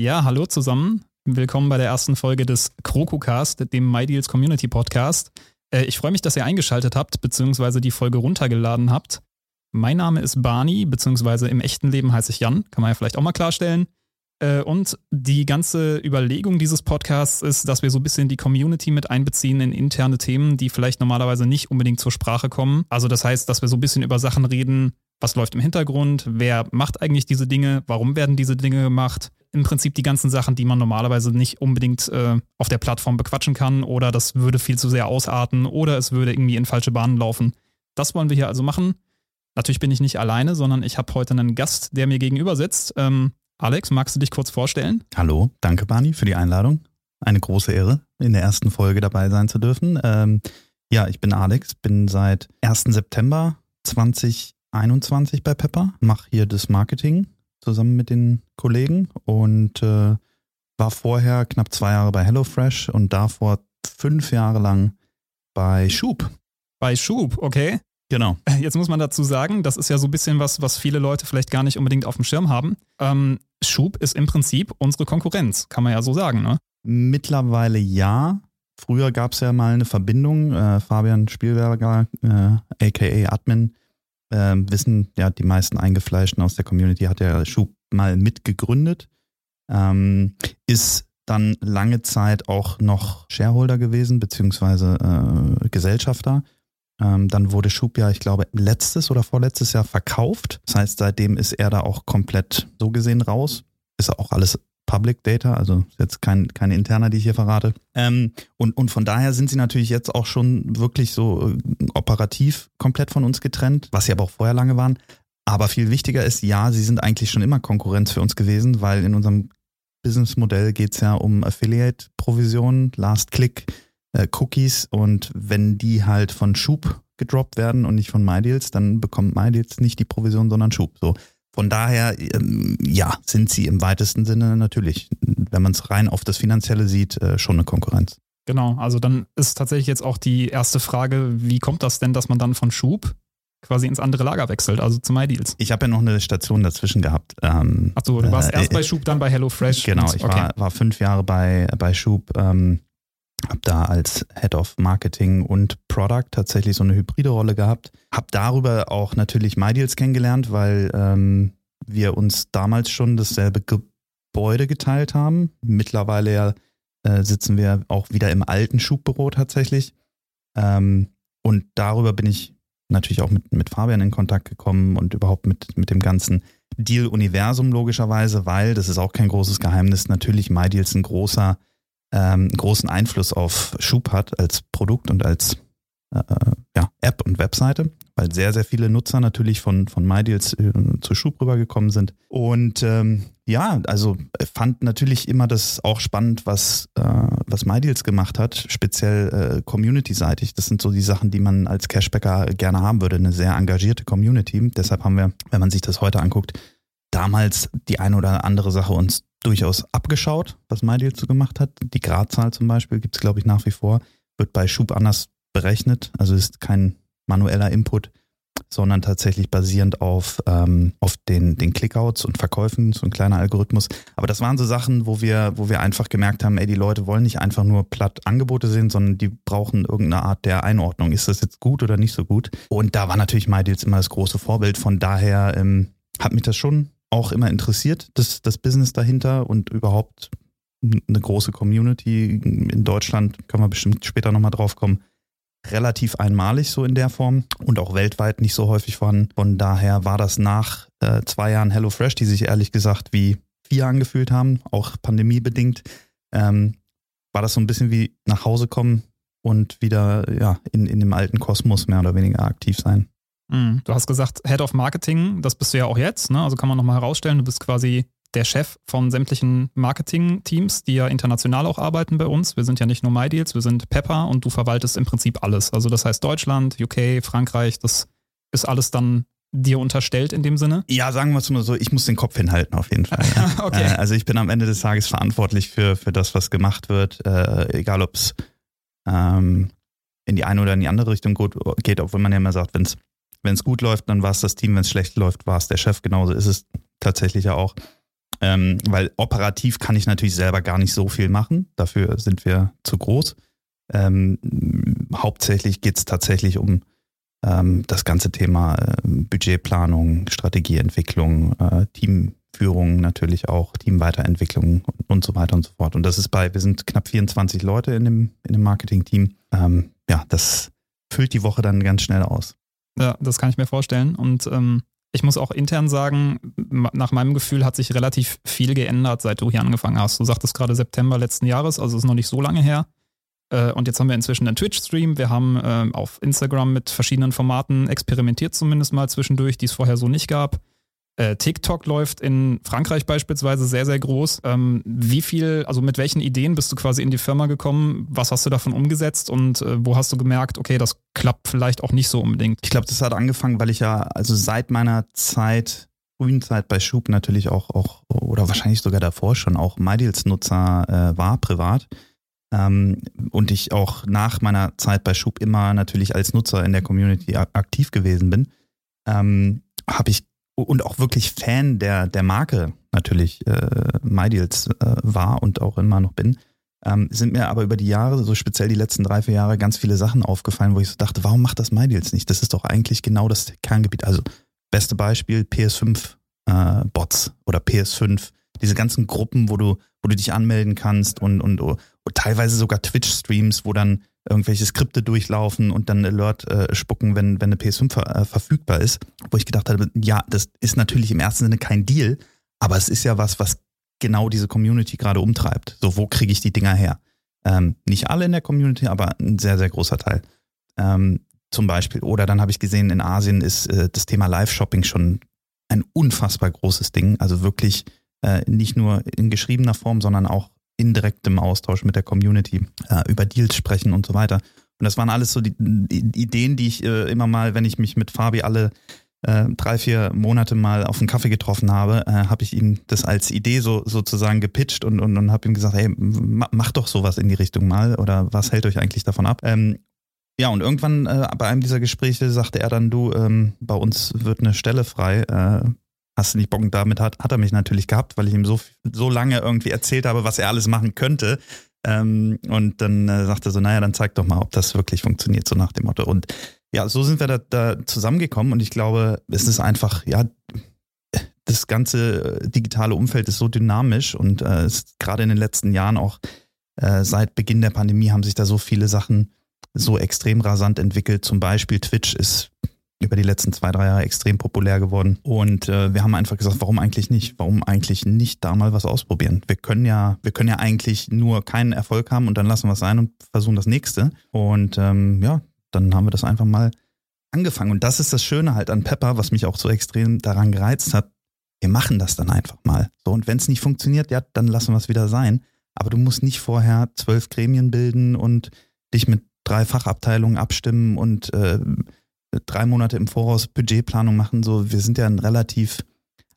Ja, hallo zusammen. Willkommen bei der ersten Folge des KrokuCast, dem MyDeals Community Podcast. Äh, ich freue mich, dass ihr eingeschaltet habt, beziehungsweise die Folge runtergeladen habt. Mein Name ist Barney, beziehungsweise im echten Leben heiße ich Jan, kann man ja vielleicht auch mal klarstellen. Äh, und die ganze Überlegung dieses Podcasts ist, dass wir so ein bisschen die Community mit einbeziehen in interne Themen, die vielleicht normalerweise nicht unbedingt zur Sprache kommen. Also das heißt, dass wir so ein bisschen über Sachen reden, was läuft im Hintergrund, wer macht eigentlich diese Dinge, warum werden diese Dinge gemacht. Im Prinzip die ganzen Sachen, die man normalerweise nicht unbedingt äh, auf der Plattform bequatschen kann oder das würde viel zu sehr ausarten oder es würde irgendwie in falsche Bahnen laufen. Das wollen wir hier also machen. Natürlich bin ich nicht alleine, sondern ich habe heute einen Gast, der mir gegenüber sitzt. Ähm, Alex, magst du dich kurz vorstellen? Hallo, danke Barney für die Einladung. Eine große Ehre, in der ersten Folge dabei sein zu dürfen. Ähm, ja, ich bin Alex, bin seit 1. September 2021 bei Pepper, mache hier das Marketing zusammen mit den Kollegen und äh, war vorher knapp zwei Jahre bei HelloFresh und davor fünf Jahre lang bei Schub. Bei Schub, okay. Genau. Jetzt muss man dazu sagen, das ist ja so ein bisschen was, was viele Leute vielleicht gar nicht unbedingt auf dem Schirm haben. Ähm, Schub ist im Prinzip unsere Konkurrenz, kann man ja so sagen, ne? Mittlerweile ja. Früher gab es ja mal eine Verbindung. Äh, Fabian Spielberger, äh, aka Admin, äh, wissen ja die meisten Eingefleischten aus der Community, hat ja Schub mal mitgegründet. Ähm, ist dann lange Zeit auch noch Shareholder gewesen, beziehungsweise äh, Gesellschafter ähm, dann wurde Schub ja, ich glaube, letztes oder vorletztes Jahr verkauft. Das heißt, seitdem ist er da auch komplett so gesehen raus. Ist auch alles Public Data, also jetzt kein, keine interner, die ich hier verrate. Ähm, und, und von daher sind sie natürlich jetzt auch schon wirklich so äh, operativ komplett von uns getrennt, was sie aber auch vorher lange waren. Aber viel wichtiger ist, ja, sie sind eigentlich schon immer Konkurrenz für uns gewesen, weil in unserem Businessmodell geht es ja um Affiliate-Provisionen, Last Click, äh, Cookies und wenn die halt von Schub gedroppt werden und nicht von MyDeals, dann bekommt MyDeals nicht die Provision, sondern Schub. So. Von daher, ähm, ja, sind sie im weitesten Sinne natürlich, wenn man es rein auf das Finanzielle sieht, äh, schon eine Konkurrenz. Genau, also dann ist tatsächlich jetzt auch die erste Frage, wie kommt das denn, dass man dann von Schub quasi ins andere Lager wechselt, also zu MyDeals? Ich habe ja noch eine Station dazwischen gehabt. Ähm, Achso, du warst äh, erst bei Schub, dann bei HelloFresh. Genau, ich okay. war, war fünf Jahre bei, bei Schub. Ähm, habe da als Head of Marketing und Product tatsächlich so eine hybride Rolle gehabt. Habe darüber auch natürlich MyDeals kennengelernt, weil ähm, wir uns damals schon dasselbe Gebäude geteilt haben. Mittlerweile ja, äh, sitzen wir auch wieder im alten Schubbüro tatsächlich. Ähm, und darüber bin ich natürlich auch mit, mit Fabian in Kontakt gekommen und überhaupt mit, mit dem ganzen Deal-Universum logischerweise, weil, das ist auch kein großes Geheimnis, natürlich MyDeals ein großer ähm, großen Einfluss auf Schub hat als Produkt und als äh, ja, App und Webseite, weil sehr, sehr viele Nutzer natürlich von, von MyDeals äh, zu Schub rübergekommen sind. Und ähm, ja, also fand natürlich immer das auch spannend, was, äh, was MyDeals gemacht hat, speziell äh, community-seitig. Das sind so die Sachen, die man als Cashbacker gerne haben würde, eine sehr engagierte Community. Deshalb haben wir, wenn man sich das heute anguckt, damals die eine oder andere Sache uns durchaus abgeschaut, was MyDeal so gemacht hat. Die Gradzahl zum Beispiel gibt es, glaube ich, nach wie vor, wird bei Schub anders berechnet. Also ist kein manueller Input, sondern tatsächlich basierend auf, ähm, auf den, den Clickouts und Verkäufen, so ein kleiner Algorithmus. Aber das waren so Sachen, wo wir, wo wir einfach gemerkt haben, ey, die Leute wollen nicht einfach nur platt Angebote sehen, sondern die brauchen irgendeine Art der Einordnung. Ist das jetzt gut oder nicht so gut? Und da war natürlich MyDeals immer das große Vorbild. Von daher ähm, hat mich das schon auch immer interessiert, das, das Business dahinter und überhaupt eine große Community in Deutschland, können wir bestimmt später nochmal drauf kommen, relativ einmalig so in der Form und auch weltweit nicht so häufig vorhanden. Von daher war das nach äh, zwei Jahren HelloFresh, die sich ehrlich gesagt wie vier angefühlt haben, auch pandemiebedingt, ähm, war das so ein bisschen wie nach Hause kommen und wieder ja, in, in dem alten Kosmos mehr oder weniger aktiv sein. Mhm. Du hast gesagt, Head of Marketing, das bist du ja auch jetzt, ne? Also kann man nochmal herausstellen, du bist quasi der Chef von sämtlichen Marketing-Teams, die ja international auch arbeiten bei uns. Wir sind ja nicht nur MyDeals, wir sind Pepper und du verwaltest im Prinzip alles. Also das heißt Deutschland, UK, Frankreich, das ist alles dann dir unterstellt in dem Sinne? Ja, sagen wir es mal so, ich muss den Kopf hinhalten auf jeden Fall. Okay. Äh, also ich bin am Ende des Tages verantwortlich für, für das, was gemacht wird, äh, egal ob es ähm, in die eine oder in die andere Richtung geht, obwohl man ja immer sagt, wenn es wenn es gut läuft, dann war es das Team, wenn es schlecht läuft, war es der Chef. Genauso ist es tatsächlich ja auch. Ähm, weil operativ kann ich natürlich selber gar nicht so viel machen. Dafür sind wir zu groß. Ähm, hauptsächlich geht es tatsächlich um ähm, das ganze Thema äh, Budgetplanung, Strategieentwicklung, äh, Teamführung natürlich auch, Teamweiterentwicklung und, und, so weiter und so fort. Und das ist bei, wir sind knapp 24 Leute in dem, in dem Marketing-Team. Ähm, ja, das füllt die Woche dann ganz schnell aus. Ja, das kann ich mir vorstellen. Und ähm, ich muss auch intern sagen, nach meinem Gefühl hat sich relativ viel geändert, seit du hier angefangen hast. Du sagtest gerade September letzten Jahres, also ist noch nicht so lange her. Äh, und jetzt haben wir inzwischen einen Twitch-Stream. Wir haben äh, auf Instagram mit verschiedenen Formaten experimentiert, zumindest mal zwischendurch, die es vorher so nicht gab. Äh, TikTok läuft in Frankreich beispielsweise sehr, sehr groß. Ähm, wie viel, also mit welchen Ideen bist du quasi in die Firma gekommen? Was hast du davon umgesetzt und äh, wo hast du gemerkt, okay, das klappt vielleicht auch nicht so unbedingt? Ich glaube, das hat angefangen, weil ich ja, also seit meiner Zeit, frühen Zeit bei Schub natürlich auch, auch oder wahrscheinlich sogar davor schon auch MyDeals-Nutzer äh, war, privat. Ähm, und ich auch nach meiner Zeit bei Schub immer natürlich als Nutzer in der Community aktiv gewesen bin, ähm, habe ich und auch wirklich Fan der, der Marke natürlich äh, MyDeals äh, war und auch immer noch bin, ähm, sind mir aber über die Jahre, so speziell die letzten drei, vier Jahre, ganz viele Sachen aufgefallen, wo ich so dachte, warum macht das MyDeals nicht? Das ist doch eigentlich genau das Kerngebiet. Also beste Beispiel PS5 äh, oder PS5, diese ganzen Gruppen, wo du, wo du dich anmelden kannst und, und, und teilweise sogar Twitch-Streams, wo dann irgendwelche Skripte durchlaufen und dann Alert äh, spucken, wenn, wenn eine PS5 ver äh, verfügbar ist, wo ich gedacht habe, ja, das ist natürlich im ersten Sinne kein Deal, aber es ist ja was, was genau diese Community gerade umtreibt. So, wo kriege ich die Dinger her? Ähm, nicht alle in der Community, aber ein sehr, sehr großer Teil. Ähm, zum Beispiel. Oder dann habe ich gesehen, in Asien ist äh, das Thema Live-Shopping schon ein unfassbar großes Ding. Also wirklich äh, nicht nur in geschriebener Form, sondern auch indirektem Austausch mit der Community, äh, über Deals sprechen und so weiter. Und das waren alles so die, die Ideen, die ich äh, immer mal, wenn ich mich mit Fabi alle äh, drei, vier Monate mal auf einen Kaffee getroffen habe, äh, habe ich ihm das als Idee so sozusagen gepitcht und, und, und habe ihm gesagt, hey, mach doch sowas in die Richtung mal oder was hält euch eigentlich davon ab? Ähm, ja, und irgendwann äh, bei einem dieser Gespräche sagte er dann, du, ähm, bei uns wird eine Stelle frei, äh, hast du nicht Bock? damit hat, hat er mich natürlich gehabt, weil ich ihm so, so lange irgendwie erzählt habe, was er alles machen könnte. Ähm, und dann äh, sagte er so, naja, dann zeig doch mal, ob das wirklich funktioniert, so nach dem Motto. Und ja, so sind wir da, da zusammengekommen und ich glaube, es ist einfach, ja, das ganze digitale Umfeld ist so dynamisch und äh, gerade in den letzten Jahren auch äh, seit Beginn der Pandemie haben sich da so viele Sachen so extrem rasant entwickelt. Zum Beispiel Twitch ist über die letzten zwei, drei Jahre extrem populär geworden. Und äh, wir haben einfach gesagt, warum eigentlich nicht? Warum eigentlich nicht da mal was ausprobieren? Wir können ja, wir können ja eigentlich nur keinen Erfolg haben und dann lassen wir es sein und versuchen das nächste. Und ähm, ja, dann haben wir das einfach mal angefangen. Und das ist das Schöne halt an Pepper, was mich auch so extrem daran gereizt hat. Wir machen das dann einfach mal. So, und wenn es nicht funktioniert, ja, dann lassen wir es wieder sein. Aber du musst nicht vorher zwölf Gremien bilden und dich mit drei Fachabteilungen abstimmen und äh, drei Monate im Voraus Budgetplanung machen. So, wir sind ja ein relativ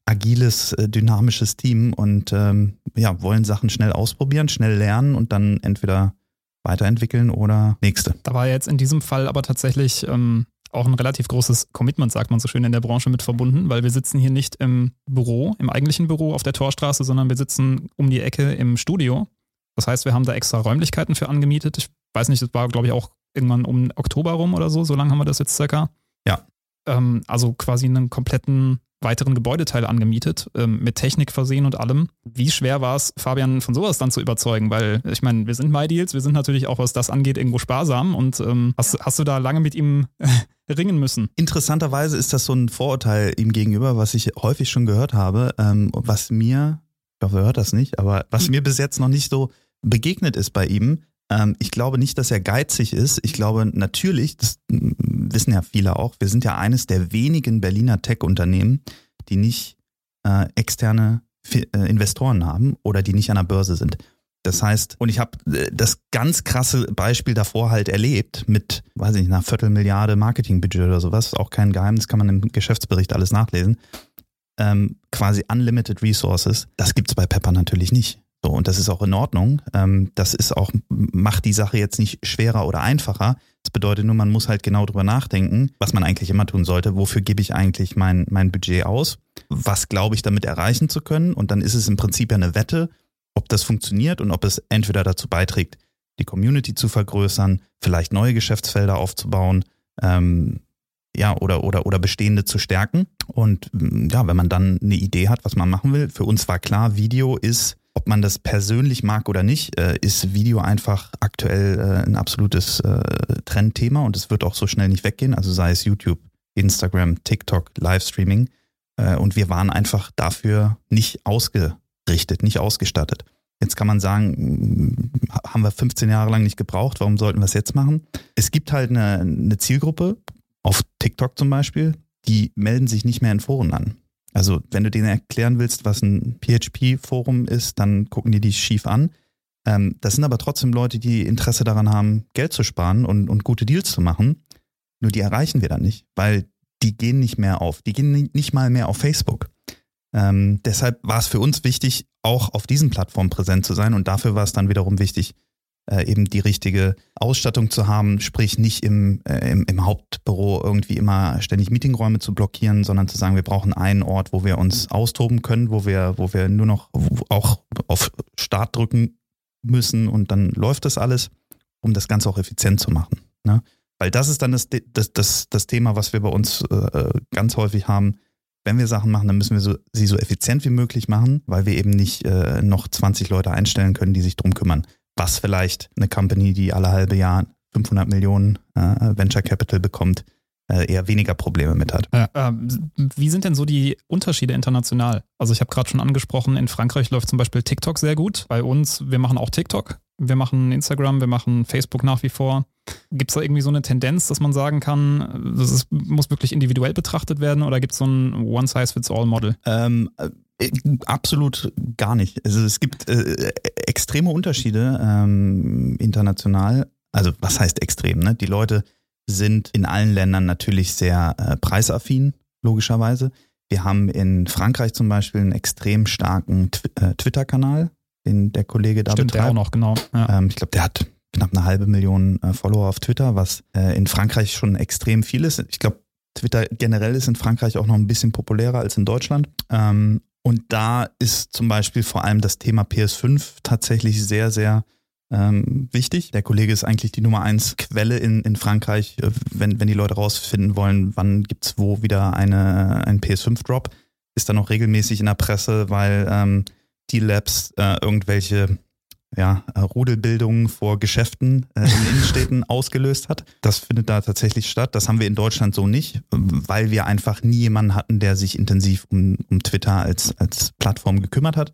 agiles, äh, dynamisches Team und ähm, ja, wollen Sachen schnell ausprobieren, schnell lernen und dann entweder weiterentwickeln oder nächste. Da war jetzt in diesem Fall aber tatsächlich ähm, auch ein relativ großes Commitment, sagt man so schön, in der Branche mit verbunden, weil wir sitzen hier nicht im Büro, im eigentlichen Büro auf der Torstraße, sondern wir sitzen um die Ecke im Studio. Das heißt, wir haben da extra Räumlichkeiten für angemietet. Ich weiß nicht, das war, glaube ich, auch irgendwann um Oktober rum oder so. So lange haben wir das jetzt circa. Ja. Ähm, also quasi einen kompletten weiteren Gebäudeteil angemietet, ähm, mit Technik versehen und allem. Wie schwer war es, Fabian von sowas dann zu überzeugen? Weil ich meine, wir sind MyDeals, wir sind natürlich auch, was das angeht, irgendwo sparsam und ähm, hast, hast du da lange mit ihm ringen müssen? Interessanterweise ist das so ein Vorurteil ihm gegenüber, was ich häufig schon gehört habe, ähm, was mir, ich hoffe, er hört das nicht, aber was hm. mir bis jetzt noch nicht so begegnet ist bei ihm, ähm, ich glaube nicht, dass er geizig ist. Ich glaube natürlich, das wissen ja viele auch, wir sind ja eines der wenigen Berliner Tech-Unternehmen, die nicht äh, externe äh, Investoren haben oder die nicht an der Börse sind. Das heißt, und ich habe äh, das ganz krasse Beispiel davor halt erlebt mit, weiß ich nicht, einer Viertelmilliarde Marketingbudget oder sowas, auch kein Geheimnis, kann man im Geschäftsbericht alles nachlesen. Ähm, quasi unlimited resources, das gibt's bei Pepper natürlich nicht. So, und das ist auch in Ordnung. Ähm, das ist auch, macht die Sache jetzt nicht schwerer oder einfacher. Das bedeutet nur, man muss halt genau drüber nachdenken, was man eigentlich immer tun sollte. Wofür gebe ich eigentlich mein, mein Budget aus? Was glaube ich damit erreichen zu können? Und dann ist es im Prinzip ja eine Wette, ob das funktioniert und ob es entweder dazu beiträgt, die Community zu vergrößern, vielleicht neue Geschäftsfelder aufzubauen, ähm, ja, oder, oder, oder bestehende zu stärken. Und ja, wenn man dann eine Idee hat, was man machen will, für uns war klar, Video ist ob man das persönlich mag oder nicht, äh, ist Video einfach aktuell äh, ein absolutes äh, Trendthema und es wird auch so schnell nicht weggehen. Also sei es YouTube, Instagram, TikTok, Livestreaming. Und wir waren einfach dafür nicht ausgerichtet, nicht ausgestattet. Jetzt kann man sagen, haben wir 15 Jahre lang nicht gebraucht, warum sollten wir es jetzt machen? Es gibt halt eine, eine Zielgruppe, auf TikTok zum Beispiel, die melden sich nicht mehr in Foren an. Also wenn du denen erklären willst, was ein PHP-Forum ist, dann gucken die dich schief an. Ähm, das sind aber trotzdem Leute, die Interesse daran haben, Geld zu sparen und, und gute Deals zu machen. Nur die erreichen wir dann nicht, weil die gehen nicht mehr auf. Die gehen nicht mal mehr auf Facebook. Ähm, deshalb war es für uns wichtig, auch auf diesen Plattformen präsent zu sein und dafür war es dann wiederum wichtig, äh, eben die richtige Ausstattung zu haben, sprich nicht im, äh, im, im, Hauptbüro irgendwie immer ständig Meetingräume zu blockieren, sondern zu sagen, wir brauchen einen Ort, wo wir uns austoben können, wo wir, wo wir nur noch auch auf Start drücken müssen und dann läuft das alles, um das Ganze auch effizient zu machen. Ne? Weil das ist dann das, das, das, das Thema, was wir bei uns äh, ganz häufig haben. Wenn wir Sachen machen, dann müssen wir so, sie so effizient wie möglich machen, weil wir eben nicht äh, noch 20 Leute einstellen können, die sich drum kümmern was vielleicht eine Company, die alle halbe Jahr 500 Millionen äh, Venture Capital bekommt, äh, eher weniger Probleme mit hat. Ja, äh, wie sind denn so die Unterschiede international? Also ich habe gerade schon angesprochen, in Frankreich läuft zum Beispiel TikTok sehr gut. Bei uns, wir machen auch TikTok, wir machen Instagram, wir machen Facebook nach wie vor. Gibt es da irgendwie so eine Tendenz, dass man sagen kann, das ist, muss wirklich individuell betrachtet werden oder gibt es so ein One-Size-Fits-All-Model? Ähm, äh, absolut gar nicht. Also es gibt äh, extreme Unterschiede ähm, international. Also was heißt extrem? Ne? Die Leute sind in allen Ländern natürlich sehr äh, preisaffin, logischerweise. Wir haben in Frankreich zum Beispiel einen extrem starken Tw äh, Twitter-Kanal, den der Kollege da Stimmt, betreibt. der auch noch, genau. Ja. Ähm, ich glaube, der hat knapp eine halbe Million äh, Follower auf Twitter, was äh, in Frankreich schon extrem viel ist. Ich glaube, Twitter generell ist in Frankreich auch noch ein bisschen populärer als in Deutschland. Ähm, und da ist zum Beispiel vor allem das Thema PS5 tatsächlich sehr, sehr ähm, wichtig. Der Kollege ist eigentlich die Nummer eins Quelle in, in Frankreich, äh, wenn, wenn die Leute rausfinden wollen, wann gibt's wo wieder eine, ein PS5-Drop. Ist dann auch regelmäßig in der Presse, weil ähm, die Labs äh, irgendwelche ja, äh, Rudelbildungen vor Geschäften äh, in Innenstädten ausgelöst hat. Das findet da tatsächlich statt. Das haben wir in Deutschland so nicht, weil wir einfach nie jemanden hatten, der sich intensiv um, um Twitter als, als Plattform gekümmert hat.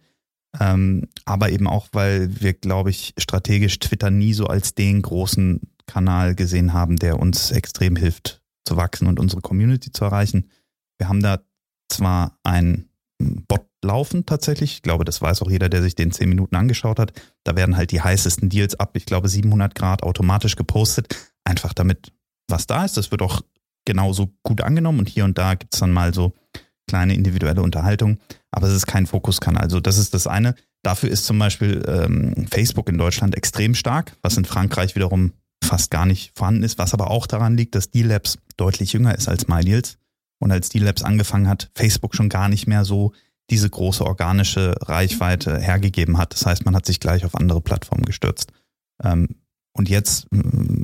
Ähm, aber eben auch, weil wir, glaube ich, strategisch Twitter nie so als den großen Kanal gesehen haben, der uns extrem hilft zu wachsen und unsere Community zu erreichen. Wir haben da zwar ein Bot laufen tatsächlich. Ich glaube, das weiß auch jeder, der sich den zehn Minuten angeschaut hat. Da werden halt die heißesten Deals ab, ich glaube 700 Grad automatisch gepostet, einfach damit was da ist. Das wird auch genauso gut angenommen und hier und da gibt es dann mal so kleine individuelle Unterhaltung, aber es ist kein Fokuskanal. Also das ist das eine. Dafür ist zum Beispiel ähm, Facebook in Deutschland extrem stark, was in Frankreich wiederum fast gar nicht vorhanden ist, was aber auch daran liegt, dass D-Labs deutlich jünger ist als MyDeals. Und als D-Labs angefangen hat, Facebook schon gar nicht mehr so diese große organische Reichweite hergegeben hat. Das heißt, man hat sich gleich auf andere Plattformen gestürzt. Ähm, und jetzt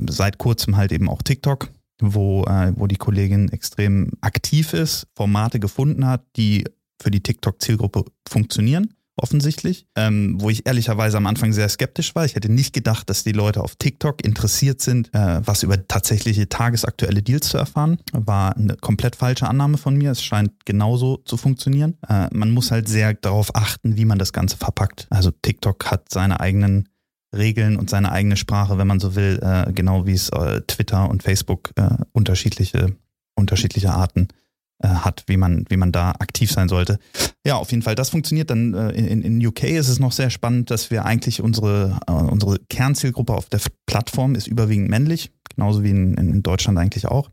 seit kurzem halt eben auch TikTok, wo, äh, wo die Kollegin extrem aktiv ist, Formate gefunden hat, die für die TikTok-Zielgruppe funktionieren offensichtlich, ähm, wo ich ehrlicherweise am Anfang sehr skeptisch war. Ich hätte nicht gedacht, dass die Leute auf TikTok interessiert sind, äh, was über tatsächliche tagesaktuelle Deals zu erfahren. War eine komplett falsche Annahme von mir. Es scheint genauso zu funktionieren. Äh, man muss halt sehr darauf achten, wie man das Ganze verpackt. Also TikTok hat seine eigenen Regeln und seine eigene Sprache, wenn man so will, äh, genau wie es äh, Twitter und Facebook äh, unterschiedliche, unterschiedliche Arten äh, hat, wie man, wie man da aktiv sein sollte. Ja, auf jeden Fall, das funktioniert. Dann äh, in, in UK ist es noch sehr spannend, dass wir eigentlich unsere, äh, unsere Kernzielgruppe auf der Plattform ist überwiegend männlich, genauso wie in, in Deutschland eigentlich auch.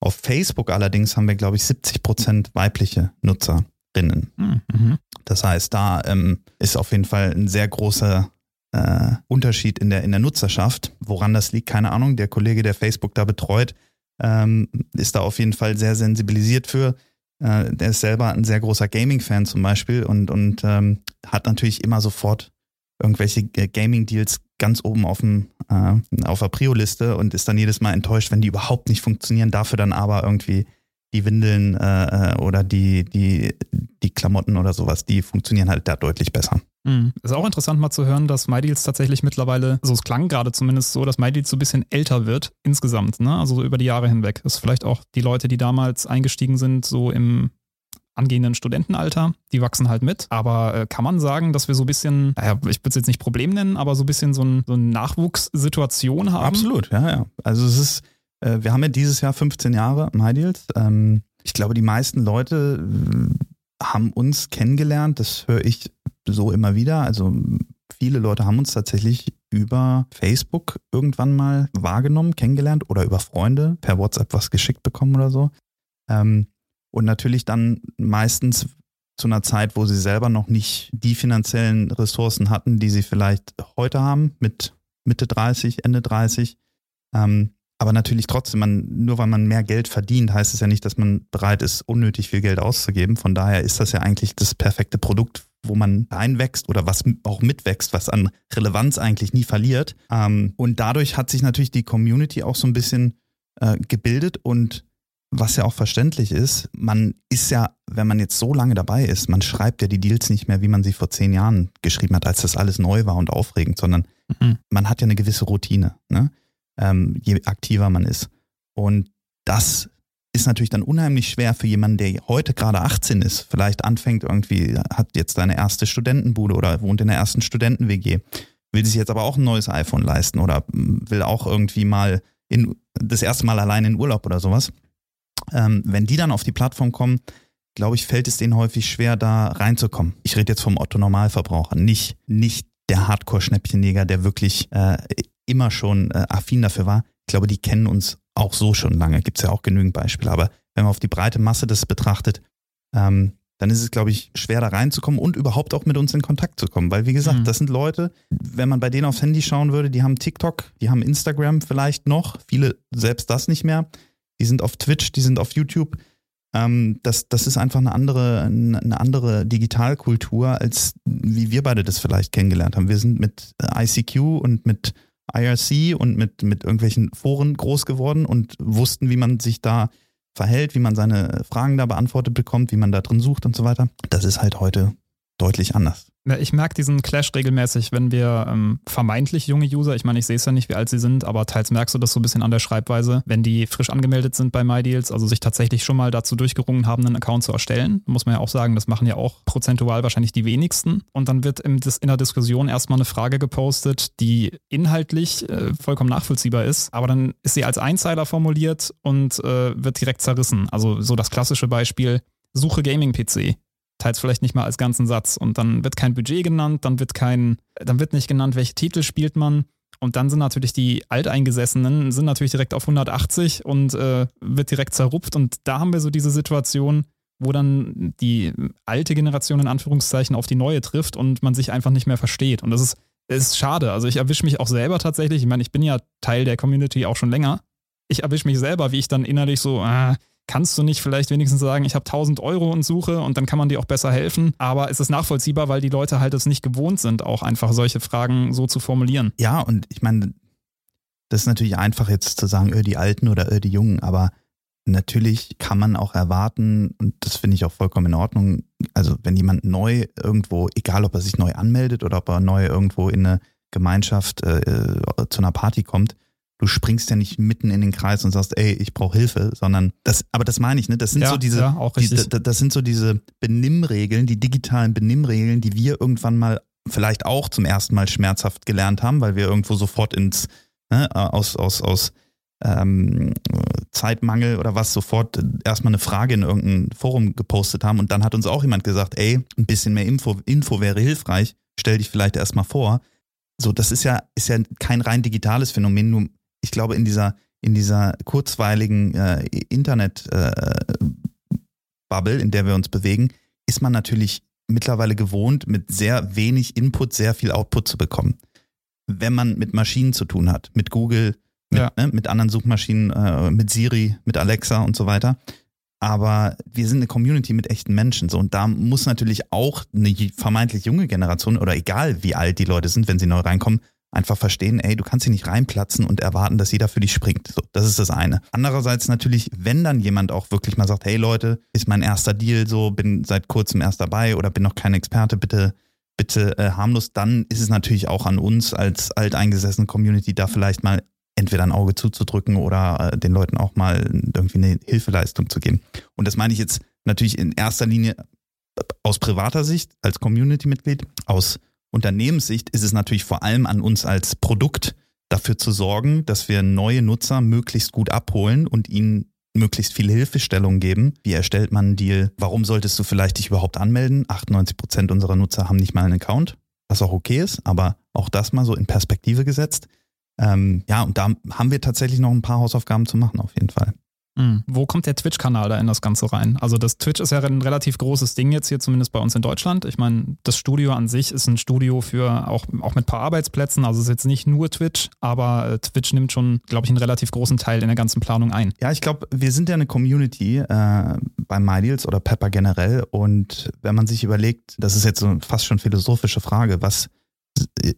Auf Facebook allerdings haben wir, glaube ich, 70 Prozent weibliche Nutzer. Mhm. Das heißt, da ähm, ist auf jeden Fall ein sehr großer äh, Unterschied in der, in der Nutzerschaft. Woran das liegt, keine Ahnung. Der Kollege, der Facebook da betreut, ähm, ist da auf jeden Fall sehr sensibilisiert für. Äh, der ist selber ein sehr großer Gaming-Fan zum Beispiel und, und ähm, hat natürlich immer sofort irgendwelche Gaming-Deals ganz oben auf, dem, äh, auf der Prio-Liste und ist dann jedes Mal enttäuscht, wenn die überhaupt nicht funktionieren, dafür dann aber irgendwie die Windeln äh, äh, oder die, die, die Klamotten oder sowas, die funktionieren halt da deutlich besser. Mhm. Ist auch interessant mal zu hören, dass MyDeals tatsächlich mittlerweile, so es klang gerade zumindest so, dass MyDeals so ein bisschen älter wird insgesamt, ne? also so über die Jahre hinweg. Das ist vielleicht auch die Leute, die damals eingestiegen sind, so im angehenden Studentenalter, die wachsen halt mit. Aber äh, kann man sagen, dass wir so ein bisschen, naja, ich würde es jetzt nicht Problem nennen, aber so ein bisschen so, ein, so eine Nachwuchssituation haben? Absolut, ja, ja. Also es ist, äh, wir haben ja dieses Jahr 15 Jahre MyDeals. Ähm, ich glaube, die meisten Leute haben uns kennengelernt, das höre ich so immer wieder. Also viele Leute haben uns tatsächlich über Facebook irgendwann mal wahrgenommen, kennengelernt oder über Freunde per WhatsApp was geschickt bekommen oder so. Ähm, und natürlich dann meistens zu einer Zeit, wo sie selber noch nicht die finanziellen Ressourcen hatten, die sie vielleicht heute haben, mit Mitte 30, Ende 30. Ähm, aber natürlich trotzdem, man, nur weil man mehr Geld verdient, heißt es ja nicht, dass man bereit ist, unnötig viel Geld auszugeben. Von daher ist das ja eigentlich das perfekte Produkt, wo man reinwächst oder was auch mitwächst, was an Relevanz eigentlich nie verliert. Ähm, und dadurch hat sich natürlich die Community auch so ein bisschen äh, gebildet und was ja auch verständlich ist, man ist ja, wenn man jetzt so lange dabei ist, man schreibt ja die Deals nicht mehr, wie man sie vor zehn Jahren geschrieben hat, als das alles neu war und aufregend, sondern mhm. man hat ja eine gewisse Routine, ne? Ähm, je aktiver man ist. Und das ist natürlich dann unheimlich schwer für jemanden, der heute gerade 18 ist, vielleicht anfängt irgendwie, hat jetzt seine erste Studentenbude oder wohnt in der ersten Studenten-WG, will sich jetzt aber auch ein neues iPhone leisten oder will auch irgendwie mal in, das erste Mal allein in Urlaub oder sowas ähm, wenn die dann auf die Plattform kommen, glaube ich, fällt es denen häufig schwer, da reinzukommen. Ich rede jetzt vom Otto-Normalverbraucher, nicht, nicht der Hardcore-Schnäppchenjäger, der wirklich äh, immer schon äh, affin dafür war. Ich glaube, die kennen uns auch so schon lange. Gibt es ja auch genügend Beispiele. Aber wenn man auf die breite Masse das betrachtet, ähm, dann ist es, glaube ich, schwer da reinzukommen und überhaupt auch mit uns in Kontakt zu kommen. Weil, wie gesagt, mhm. das sind Leute, wenn man bei denen aufs Handy schauen würde, die haben TikTok, die haben Instagram vielleicht noch, viele selbst das nicht mehr die sind auf Twitch, die sind auf YouTube. Ähm, das, das ist einfach eine andere, eine andere Digitalkultur, als wie wir beide das vielleicht kennengelernt haben. Wir sind mit ICQ und mit IRC und mit, mit irgendwelchen Foren groß geworden und wussten, wie man sich da verhält, wie man seine Fragen da beantwortet bekommt, wie man da drin sucht und so weiter. Das ist halt heute deutlich anders. Ich merke diesen Clash regelmäßig, wenn wir ähm, vermeintlich junge User, ich meine, ich sehe es ja nicht, wie alt sie sind, aber teils merkst du das so ein bisschen an der Schreibweise, wenn die frisch angemeldet sind bei MyDeals, also sich tatsächlich schon mal dazu durchgerungen haben, einen Account zu erstellen, muss man ja auch sagen, das machen ja auch prozentual wahrscheinlich die wenigsten. Und dann wird in, in der Diskussion erstmal eine Frage gepostet, die inhaltlich äh, vollkommen nachvollziehbar ist, aber dann ist sie als Einzeiler formuliert und äh, wird direkt zerrissen. Also so das klassische Beispiel, Suche Gaming-PC teils vielleicht nicht mal als ganzen Satz. Und dann wird kein Budget genannt, dann wird kein, dann wird nicht genannt, welche Titel spielt man. Und dann sind natürlich die Alteingesessenen, sind natürlich direkt auf 180 und äh, wird direkt zerrupft. Und da haben wir so diese Situation, wo dann die alte Generation in Anführungszeichen auf die neue trifft und man sich einfach nicht mehr versteht. Und das ist, ist schade. Also ich erwische mich auch selber tatsächlich. Ich meine, ich bin ja Teil der Community auch schon länger. Ich erwische mich selber, wie ich dann innerlich so, äh, kannst du nicht vielleicht wenigstens sagen, ich habe 1000 Euro und suche und dann kann man dir auch besser helfen. Aber es ist nachvollziehbar, weil die Leute halt es nicht gewohnt sind, auch einfach solche Fragen so zu formulieren. Ja, und ich meine, das ist natürlich einfach jetzt zu sagen, öh, die Alten oder öh, die Jungen, aber natürlich kann man auch erwarten, und das finde ich auch vollkommen in Ordnung, also wenn jemand neu irgendwo, egal ob er sich neu anmeldet oder ob er neu irgendwo in eine Gemeinschaft äh, äh zu einer Party kommt, du springst ja nicht mitten in den Kreis und sagst, ey, ich brauche Hilfe, sondern das, aber das meine ich, ne? Das sind ja, so diese, ja, die, das sind so diese Benimmregeln, die digitalen Benimmregeln, die wir irgendwann mal vielleicht auch zum ersten Mal schmerzhaft gelernt haben, weil wir irgendwo sofort ins, ne, aus, aus, aus ähm, Zeitmangel oder was sofort erstmal eine Frage in irgendein Forum gepostet haben und dann hat uns auch jemand gesagt, ey, ein bisschen mehr Info, Info wäre hilfreich, stell dich vielleicht erstmal vor. So, das ist ja, ist ja kein rein digitales Phänomen, nur ich glaube, in dieser, in dieser kurzweiligen äh, Internet-Bubble, äh, in der wir uns bewegen, ist man natürlich mittlerweile gewohnt, mit sehr wenig Input sehr viel Output zu bekommen. Wenn man mit Maschinen zu tun hat, mit Google, mit, ja. ne, mit anderen Suchmaschinen, äh, mit Siri, mit Alexa und so weiter. Aber wir sind eine Community mit echten Menschen. So, und da muss natürlich auch eine vermeintlich junge Generation oder egal wie alt die Leute sind, wenn sie neu reinkommen, einfach verstehen, ey, du kannst hier nicht reinplatzen und erwarten, dass jeder für dich springt. So, das ist das eine. Andererseits natürlich, wenn dann jemand auch wirklich mal sagt, hey Leute, ist mein erster Deal so, bin seit kurzem erst dabei oder bin noch kein Experte, bitte, bitte äh, harmlos, dann ist es natürlich auch an uns als alteingesessene Community da vielleicht mal entweder ein Auge zuzudrücken oder äh, den Leuten auch mal irgendwie eine Hilfeleistung zu geben. Und das meine ich jetzt natürlich in erster Linie aus privater Sicht als Community-Mitglied, aus Unternehmenssicht ist es natürlich vor allem an uns als Produkt dafür zu sorgen, dass wir neue Nutzer möglichst gut abholen und ihnen möglichst viele Hilfestellungen geben. Wie erstellt man einen Deal? Warum solltest du vielleicht dich überhaupt anmelden? 98 Prozent unserer Nutzer haben nicht mal einen Account, was auch okay ist, aber auch das mal so in Perspektive gesetzt. Ähm, ja, und da haben wir tatsächlich noch ein paar Hausaufgaben zu machen, auf jeden Fall. Mhm. Wo kommt der Twitch-Kanal da in das Ganze rein? Also das Twitch ist ja ein relativ großes Ding jetzt hier, zumindest bei uns in Deutschland. Ich meine, das Studio an sich ist ein Studio für auch, auch mit ein paar Arbeitsplätzen. Also es ist jetzt nicht nur Twitch, aber äh, Twitch nimmt schon, glaube ich, einen relativ großen Teil in der ganzen Planung ein. Ja, ich glaube, wir sind ja eine Community äh, bei MyDeals oder Pepper generell. Und wenn man sich überlegt, das ist jetzt so fast schon philosophische Frage, was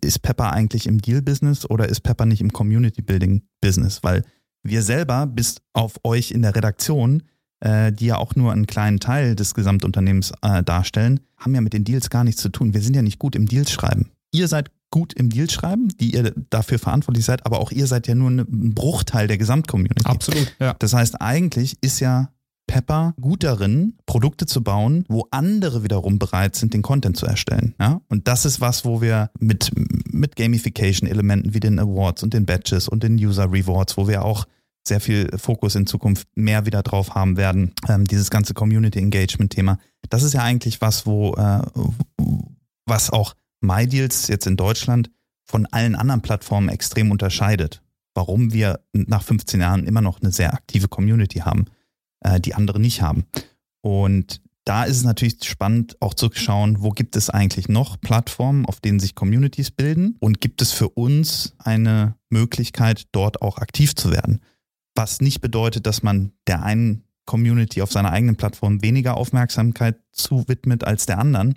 ist Pepper eigentlich im Deal-Business oder ist Pepper nicht im Community-Building-Business? Weil wir selber, bis auf euch in der Redaktion, äh, die ja auch nur einen kleinen Teil des Gesamtunternehmens äh, darstellen, haben ja mit den Deals gar nichts zu tun. Wir sind ja nicht gut im Deals schreiben. Ihr seid gut im Deal schreiben, die ihr dafür verantwortlich seid, aber auch ihr seid ja nur ein Bruchteil der Gesamtcommunity. Absolut, ja. Das heißt, eigentlich ist ja Pepper gut darin, Produkte zu bauen, wo andere wiederum bereit sind, den Content zu erstellen. Ja? Und das ist was, wo wir mit, mit Gamification-Elementen wie den Awards und den Badges und den User Rewards, wo wir auch sehr viel Fokus in Zukunft mehr wieder drauf haben werden, ähm, dieses ganze Community Engagement Thema. Das ist ja eigentlich was, wo, äh, was auch MyDeals jetzt in Deutschland von allen anderen Plattformen extrem unterscheidet. Warum wir nach 15 Jahren immer noch eine sehr aktive Community haben äh, die andere nicht haben. Und da ist es natürlich spannend, auch zu schauen, wo gibt es eigentlich noch Plattformen, auf denen sich Communities bilden und gibt es für uns eine Möglichkeit, dort auch aktiv zu werden. Was nicht bedeutet, dass man der einen Community auf seiner eigenen Plattform weniger Aufmerksamkeit zuwidmet als der anderen,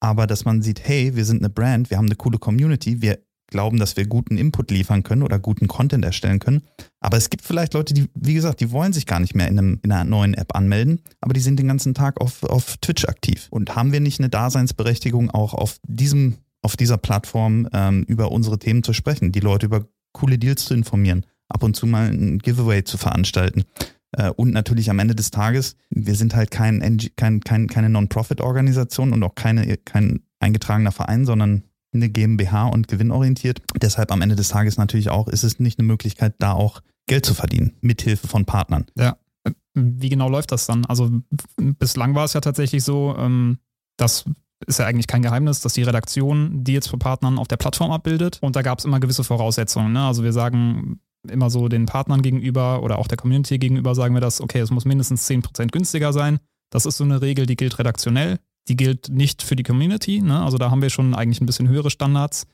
aber dass man sieht, hey, wir sind eine Brand, wir haben eine coole Community, wir glauben, dass wir guten Input liefern können oder guten Content erstellen können. Aber es gibt vielleicht Leute, die, wie gesagt, die wollen sich gar nicht mehr in, einem, in einer neuen App anmelden, aber die sind den ganzen Tag auf, auf Twitch aktiv. Und haben wir nicht eine Daseinsberechtigung, auch auf diesem, auf dieser Plattform ähm, über unsere Themen zu sprechen, die Leute über coole Deals zu informieren, ab und zu mal ein Giveaway zu veranstalten. Äh, und natürlich am Ende des Tages, wir sind halt kein, kein, kein, keine Non-Profit-Organisation und auch keine, kein eingetragener Verein, sondern eine GmbH und gewinnorientiert. Deshalb am Ende des Tages natürlich auch, ist es nicht eine Möglichkeit, da auch Geld zu verdienen, mithilfe von Partnern. Ja. Wie genau läuft das dann? Also bislang war es ja tatsächlich so, ähm, das ist ja eigentlich kein Geheimnis, dass die Redaktion die jetzt für Partnern auf der Plattform abbildet und da gab es immer gewisse Voraussetzungen. Ne? Also wir sagen immer so den Partnern gegenüber oder auch der Community gegenüber sagen wir das, okay, es muss mindestens 10% günstiger sein. Das ist so eine Regel, die gilt redaktionell. Die gilt nicht für die Community, ne? also da haben wir schon eigentlich ein bisschen höhere Standards.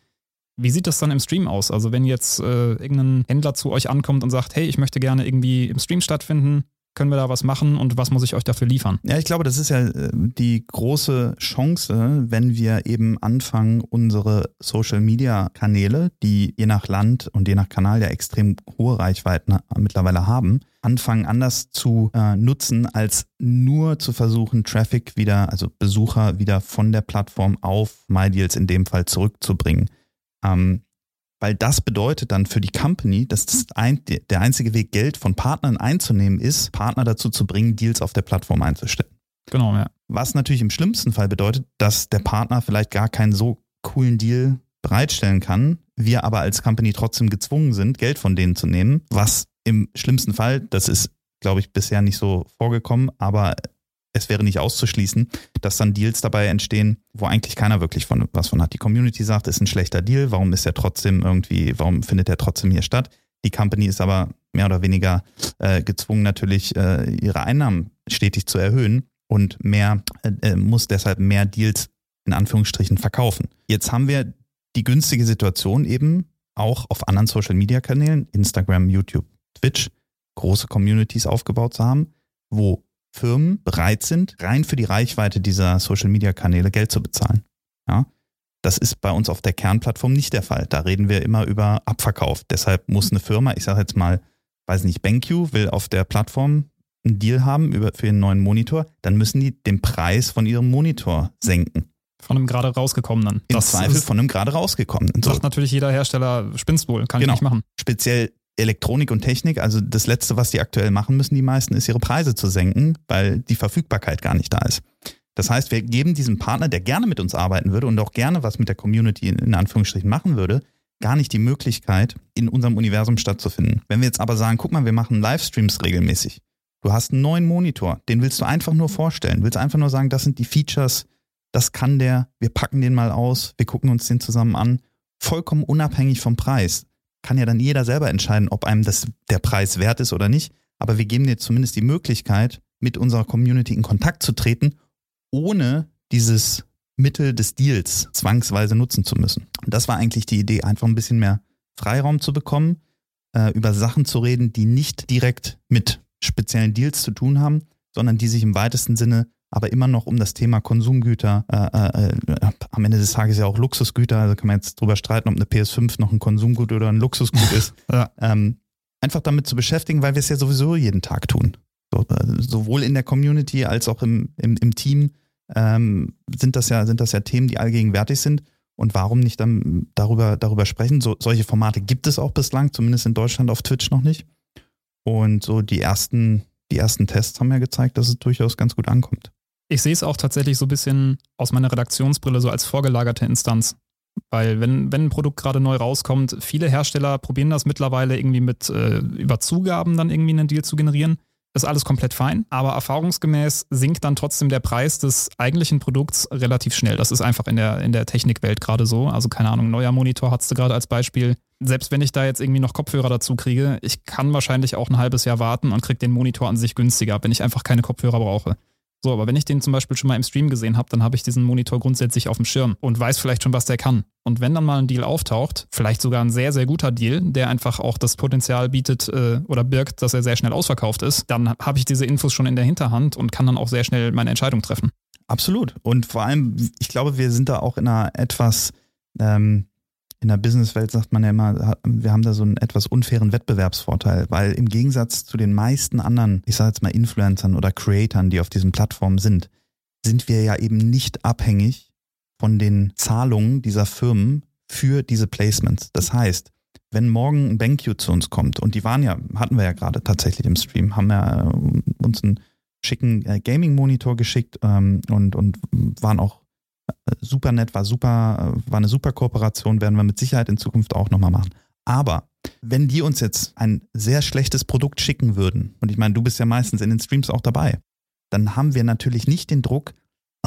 Wie sieht das dann im Stream aus? Also wenn jetzt äh, irgendein Händler zu euch ankommt und sagt, hey, ich möchte gerne irgendwie im Stream stattfinden, können wir da was machen und was muss ich euch dafür liefern? Ja, ich glaube, das ist ja äh, die große Chance, wenn wir eben anfangen, unsere Social-Media-Kanäle, die je nach Land und je nach Kanal ja extrem hohe Reichweiten mittlerweile haben, anfangen anders zu äh, nutzen, als nur zu versuchen, Traffic wieder, also Besucher wieder von der Plattform auf MyDeals in dem Fall zurückzubringen. Ähm, weil das bedeutet dann für die Company, dass das ein, der einzige Weg, Geld von Partnern einzunehmen, ist, Partner dazu zu bringen, Deals auf der Plattform einzustellen. Genau, ja. Was natürlich im schlimmsten Fall bedeutet, dass der Partner vielleicht gar keinen so coolen Deal bereitstellen kann, wir aber als Company trotzdem gezwungen sind, Geld von denen zu nehmen, was im schlimmsten Fall, das ist, glaube ich, bisher nicht so vorgekommen, aber es wäre nicht auszuschließen, dass dann Deals dabei entstehen, wo eigentlich keiner wirklich von, was von hat. Die Community sagt, ist ein schlechter Deal, warum ist er trotzdem irgendwie, warum findet er trotzdem hier statt? Die Company ist aber mehr oder weniger äh, gezwungen, natürlich äh, ihre Einnahmen stetig zu erhöhen. und mehr, äh, äh, muss deshalb mehr Deals in Anführungsstrichen verkaufen. Jetzt haben wir die günstige Situation eben auch auf anderen Social Media Kanälen, Instagram, YouTube, Twitch, große Communities aufgebaut zu haben, wo Firmen bereit sind, rein für die Reichweite dieser Social Media Kanäle Geld zu bezahlen. Ja? Das ist bei uns auf der Kernplattform nicht der Fall. Da reden wir immer über Abverkauf. Deshalb muss eine Firma, ich sage jetzt mal, weiß nicht, BenQ will auf der Plattform einen Deal haben über, für ihren neuen Monitor, dann müssen die den Preis von ihrem Monitor senken. Von einem gerade rausgekommenen. Im das Zweifel von einem gerade rausgekommenen. Sagt so. natürlich jeder Hersteller, spinnst wohl, kann genau. ich nicht machen. Speziell Elektronik und Technik, also das Letzte, was die aktuell machen müssen, die meisten, ist ihre Preise zu senken, weil die Verfügbarkeit gar nicht da ist. Das heißt, wir geben diesem Partner, der gerne mit uns arbeiten würde und auch gerne was mit der Community in Anführungsstrichen machen würde, gar nicht die Möglichkeit, in unserem Universum stattzufinden. Wenn wir jetzt aber sagen, guck mal, wir machen Livestreams regelmäßig. Du hast einen neuen Monitor, den willst du einfach nur vorstellen, willst einfach nur sagen, das sind die Features, das kann der, wir packen den mal aus, wir gucken uns den zusammen an, vollkommen unabhängig vom Preis. Kann ja dann jeder selber entscheiden, ob einem das der Preis wert ist oder nicht, aber wir geben dir zumindest die Möglichkeit, mit unserer Community in Kontakt zu treten, ohne dieses Mittel des Deals zwangsweise nutzen zu müssen. Und das war eigentlich die Idee, einfach ein bisschen mehr Freiraum zu bekommen, äh, über Sachen zu reden, die nicht direkt mit speziellen Deals zu tun haben, sondern die sich im weitesten Sinne aber immer noch um das Thema Konsumgüter, äh, äh, äh, am Ende des Tages ja auch Luxusgüter, also kann man jetzt drüber streiten, ob eine PS5 noch ein Konsumgut oder ein Luxusgut ist, ja. ähm, einfach damit zu beschäftigen, weil wir es ja sowieso jeden Tag tun. So, äh, sowohl in der Community als auch im, im, im Team ähm, sind, das ja, sind das ja Themen, die allgegenwärtig sind. Und warum nicht dann darüber, darüber sprechen? So, solche Formate gibt es auch bislang, zumindest in Deutschland auf Twitch noch nicht. Und so die ersten, die ersten Tests haben ja gezeigt, dass es durchaus ganz gut ankommt. Ich sehe es auch tatsächlich so ein bisschen aus meiner Redaktionsbrille so als vorgelagerte Instanz. Weil wenn, wenn ein Produkt gerade neu rauskommt, viele Hersteller probieren das mittlerweile irgendwie mit äh, über Zugaben dann irgendwie einen Deal zu generieren. Ist alles komplett fein, aber erfahrungsgemäß sinkt dann trotzdem der Preis des eigentlichen Produkts relativ schnell. Das ist einfach in der, in der Technikwelt gerade so. Also keine Ahnung, neuer Monitor hattest du gerade als Beispiel selbst wenn ich da jetzt irgendwie noch Kopfhörer dazu kriege, ich kann wahrscheinlich auch ein halbes Jahr warten und kriege den Monitor an sich günstiger, wenn ich einfach keine Kopfhörer brauche. So, aber wenn ich den zum Beispiel schon mal im Stream gesehen habe, dann habe ich diesen Monitor grundsätzlich auf dem Schirm und weiß vielleicht schon, was der kann. Und wenn dann mal ein Deal auftaucht, vielleicht sogar ein sehr, sehr guter Deal, der einfach auch das Potenzial bietet äh, oder birgt, dass er sehr schnell ausverkauft ist, dann habe ich diese Infos schon in der Hinterhand und kann dann auch sehr schnell meine Entscheidung treffen. Absolut. Und vor allem, ich glaube, wir sind da auch in einer etwas ähm, in der Businesswelt sagt man ja immer, wir haben da so einen etwas unfairen Wettbewerbsvorteil, weil im Gegensatz zu den meisten anderen, ich sage jetzt mal Influencern oder Creatoren, die auf diesen Plattformen sind, sind wir ja eben nicht abhängig von den Zahlungen dieser Firmen für diese Placements. Das heißt, wenn morgen ein BenQ zu uns kommt, und die waren ja, hatten wir ja gerade tatsächlich im Stream, haben ja äh, uns einen schicken äh, Gaming-Monitor geschickt ähm, und, und waren auch super nett, war super, war eine super Kooperation, werden wir mit Sicherheit in Zukunft auch nochmal machen. Aber wenn die uns jetzt ein sehr schlechtes Produkt schicken würden, und ich meine, du bist ja meistens in den Streams auch dabei, dann haben wir natürlich nicht den Druck,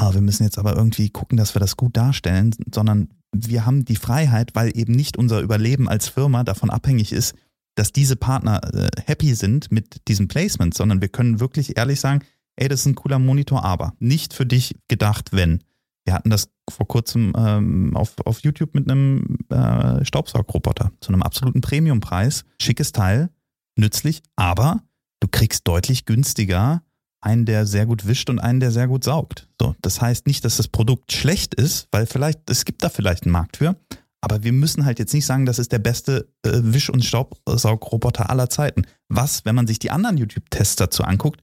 oh, wir müssen jetzt aber irgendwie gucken, dass wir das gut darstellen, sondern wir haben die Freiheit, weil eben nicht unser Überleben als Firma davon abhängig ist, dass diese Partner äh, happy sind mit diesem Placement, sondern wir können wirklich ehrlich sagen, ey, das ist ein cooler Monitor, aber nicht für dich gedacht, wenn. Wir hatten das vor kurzem ähm, auf, auf YouTube mit einem äh, Staubsaugroboter zu einem absoluten Premiumpreis. Schickes Teil, nützlich, aber du kriegst deutlich günstiger einen, der sehr gut wischt und einen, der sehr gut saugt. So, das heißt nicht, dass das Produkt schlecht ist, weil vielleicht, es gibt da vielleicht einen Markt für, aber wir müssen halt jetzt nicht sagen, das ist der beste äh, Wisch- und Staubsaugroboter aller Zeiten. Was, wenn man sich die anderen YouTube-Tests dazu anguckt,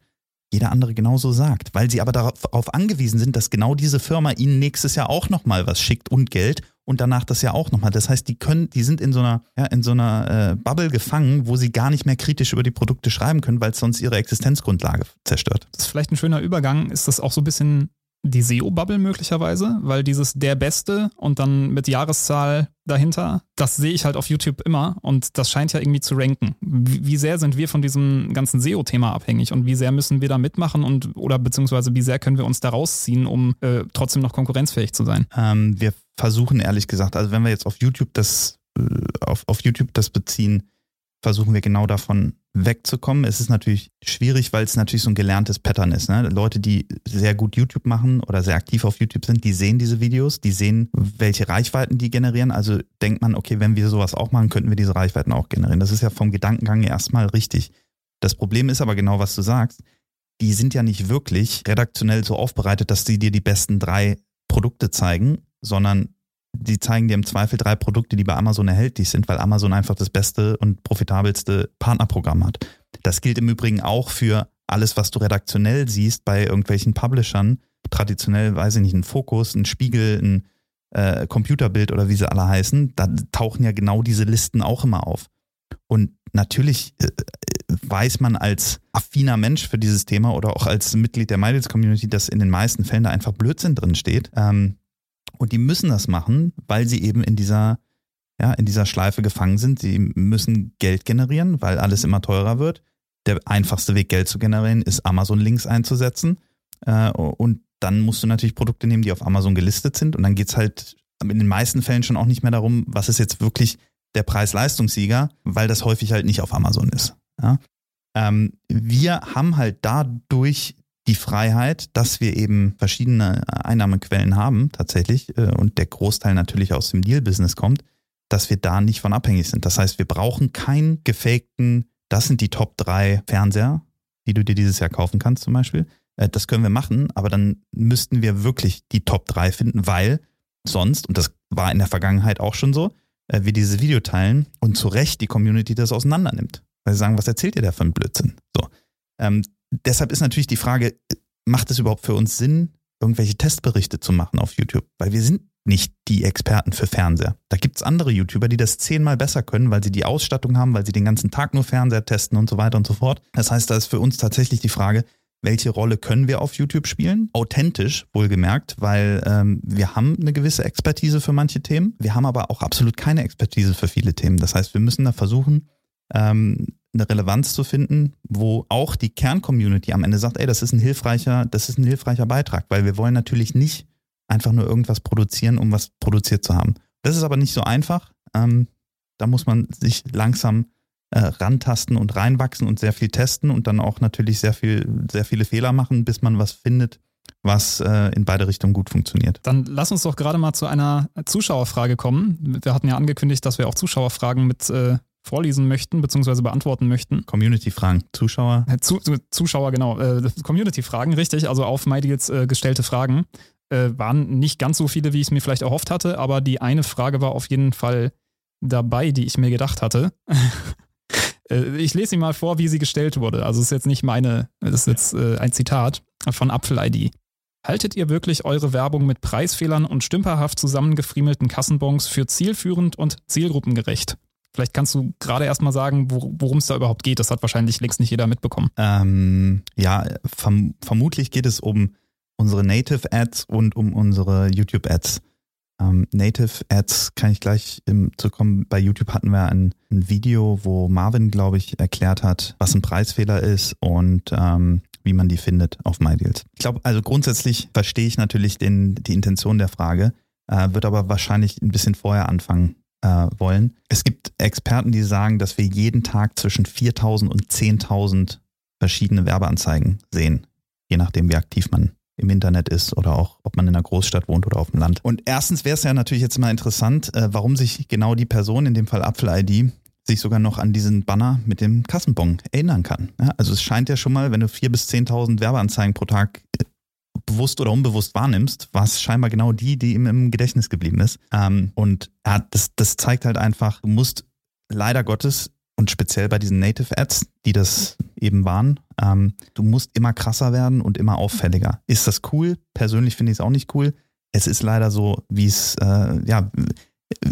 jeder andere genauso sagt, weil sie aber darauf angewiesen sind, dass genau diese Firma ihnen nächstes Jahr auch nochmal was schickt und Geld und danach das ja auch nochmal. Das heißt, die können, die sind in so einer, ja, in so einer äh, Bubble gefangen, wo sie gar nicht mehr kritisch über die Produkte schreiben können, weil es sonst ihre Existenzgrundlage zerstört. Das ist vielleicht ein schöner Übergang. Ist das auch so ein bisschen die SEO-Bubble möglicherweise, weil dieses der Beste und dann mit Jahreszahl dahinter, das sehe ich halt auf YouTube immer und das scheint ja irgendwie zu ranken. Wie, sehr sind wir von diesem ganzen SEO-Thema abhängig und wie sehr müssen wir da mitmachen und oder beziehungsweise wie sehr können wir uns da rausziehen, um äh, trotzdem noch konkurrenzfähig zu sein? Ähm, wir versuchen ehrlich gesagt, also wenn wir jetzt auf YouTube das äh, auf, auf YouTube das beziehen, versuchen wir genau davon wegzukommen. Es ist natürlich schwierig, weil es natürlich so ein gelerntes Pattern ist. Ne? Leute, die sehr gut YouTube machen oder sehr aktiv auf YouTube sind, die sehen diese Videos, die sehen, welche Reichweiten die generieren. Also denkt man, okay, wenn wir sowas auch machen, könnten wir diese Reichweiten auch generieren. Das ist ja vom Gedankengang erstmal richtig. Das Problem ist aber genau, was du sagst. Die sind ja nicht wirklich redaktionell so aufbereitet, dass sie dir die besten drei Produkte zeigen, sondern die zeigen dir im Zweifel drei Produkte, die bei Amazon erhältlich sind, weil Amazon einfach das beste und profitabelste Partnerprogramm hat. Das gilt im Übrigen auch für alles, was du redaktionell siehst bei irgendwelchen Publishern. Traditionell, weiß ich nicht, ein Fokus, ein Spiegel, ein äh, Computerbild oder wie sie alle heißen. Da tauchen ja genau diese Listen auch immer auf. Und natürlich äh, weiß man als affiner Mensch für dieses Thema oder auch als Mitglied der MyDeals Community, dass in den meisten Fällen da einfach Blödsinn drin steht. Ähm, und die müssen das machen, weil sie eben in dieser, ja, in dieser Schleife gefangen sind. Sie müssen Geld generieren, weil alles immer teurer wird. Der einfachste Weg, Geld zu generieren, ist Amazon-Links einzusetzen. Äh, und dann musst du natürlich Produkte nehmen, die auf Amazon gelistet sind. Und dann geht es halt in den meisten Fällen schon auch nicht mehr darum, was ist jetzt wirklich der Preis-Leistungssieger, weil das häufig halt nicht auf Amazon ist. Ja? Ähm, wir haben halt dadurch die Freiheit, dass wir eben verschiedene Einnahmequellen haben tatsächlich äh, und der Großteil natürlich aus dem Deal-Business kommt, dass wir da nicht von abhängig sind. Das heißt, wir brauchen keinen gefakten, das sind die Top 3 Fernseher, die du dir dieses Jahr kaufen kannst zum Beispiel. Äh, das können wir machen, aber dann müssten wir wirklich die Top 3 finden, weil sonst, und das war in der Vergangenheit auch schon so, äh, wir dieses Video teilen und zu Recht die Community das auseinander nimmt. Weil sie sagen, was erzählt ihr da für einen Blödsinn? So. Ähm, deshalb ist natürlich die Frage, macht es überhaupt für uns Sinn, irgendwelche Testberichte zu machen auf YouTube? Weil wir sind nicht die Experten für Fernseher. Da gibt es andere YouTuber, die das zehnmal besser können, weil sie die Ausstattung haben, weil sie den ganzen Tag nur Fernseher testen und so weiter und so fort. Das heißt, da ist für uns tatsächlich die Frage, welche Rolle können wir auf YouTube spielen? Authentisch, wohlgemerkt, weil ähm, wir haben eine gewisse Expertise für manche Themen. Wir haben aber auch absolut keine Expertise für viele Themen. Das heißt, wir müssen da versuchen, ähm, eine Relevanz zu finden, wo auch die Kerncommunity am Ende sagt, ey, das ist ein hilfreicher, das ist ein hilfreicher Beitrag, weil wir wollen natürlich nicht einfach nur irgendwas produzieren, um was produziert zu haben. Das ist aber nicht so einfach. Ähm, da muss man sich langsam äh, rantasten und reinwachsen und sehr viel testen und dann auch natürlich sehr viel, sehr viele Fehler machen, bis man was findet, was äh, in beide Richtungen gut funktioniert. Dann lass uns doch gerade mal zu einer Zuschauerfrage kommen. Wir hatten ja angekündigt, dass wir auch Zuschauerfragen mit äh, vorlesen möchten, beziehungsweise beantworten möchten. Community-Fragen, Zuschauer. Äh, zu, Zuschauer, genau. Äh, Community-Fragen, richtig, also auf MyDeals äh, gestellte Fragen. Äh, waren nicht ganz so viele, wie ich es mir vielleicht erhofft hatte, aber die eine Frage war auf jeden Fall dabei, die ich mir gedacht hatte. Äh, ich lese sie mal vor, wie sie gestellt wurde. Also es ist jetzt nicht meine, das ist jetzt äh, ein Zitat von Apfel-ID. Haltet ihr wirklich eure Werbung mit Preisfehlern und stümperhaft zusammengefriemelten Kassenbons für zielführend und zielgruppengerecht? Vielleicht kannst du gerade erstmal sagen, worum es da überhaupt geht. Das hat wahrscheinlich längst nicht jeder mitbekommen. Ähm, ja, verm vermutlich geht es um unsere Native Ads und um unsere YouTube Ads. Ähm, Native Ads kann ich gleich im, zukommen. Bei YouTube hatten wir ein, ein Video, wo Marvin, glaube ich, erklärt hat, was ein Preisfehler ist und ähm, wie man die findet auf MyDeals. Ich glaube, also grundsätzlich verstehe ich natürlich den, die Intention der Frage, äh, wird aber wahrscheinlich ein bisschen vorher anfangen äh, wollen. Es gibt Experten, die sagen, dass wir jeden Tag zwischen 4.000 und 10.000 verschiedene Werbeanzeigen sehen, je nachdem, wie aktiv man im Internet ist oder auch, ob man in einer Großstadt wohnt oder auf dem Land. Und erstens wäre es ja natürlich jetzt mal interessant, äh, warum sich genau die Person, in dem Fall Apfel-ID, sich sogar noch an diesen Banner mit dem Kassenbon erinnern kann. Ja, also es scheint ja schon mal, wenn du 4.000 bis 10.000 Werbeanzeigen pro Tag bewusst oder unbewusst wahrnimmst, war es scheinbar genau die, die ihm im Gedächtnis geblieben ist. Ähm, und ja, das, das zeigt halt einfach, du musst leider Gottes und speziell bei diesen Native Ads, die das eben waren, ähm, du musst immer krasser werden und immer auffälliger. Ist das cool? Persönlich finde ich es auch nicht cool. Es ist leider so, wie es äh, ja,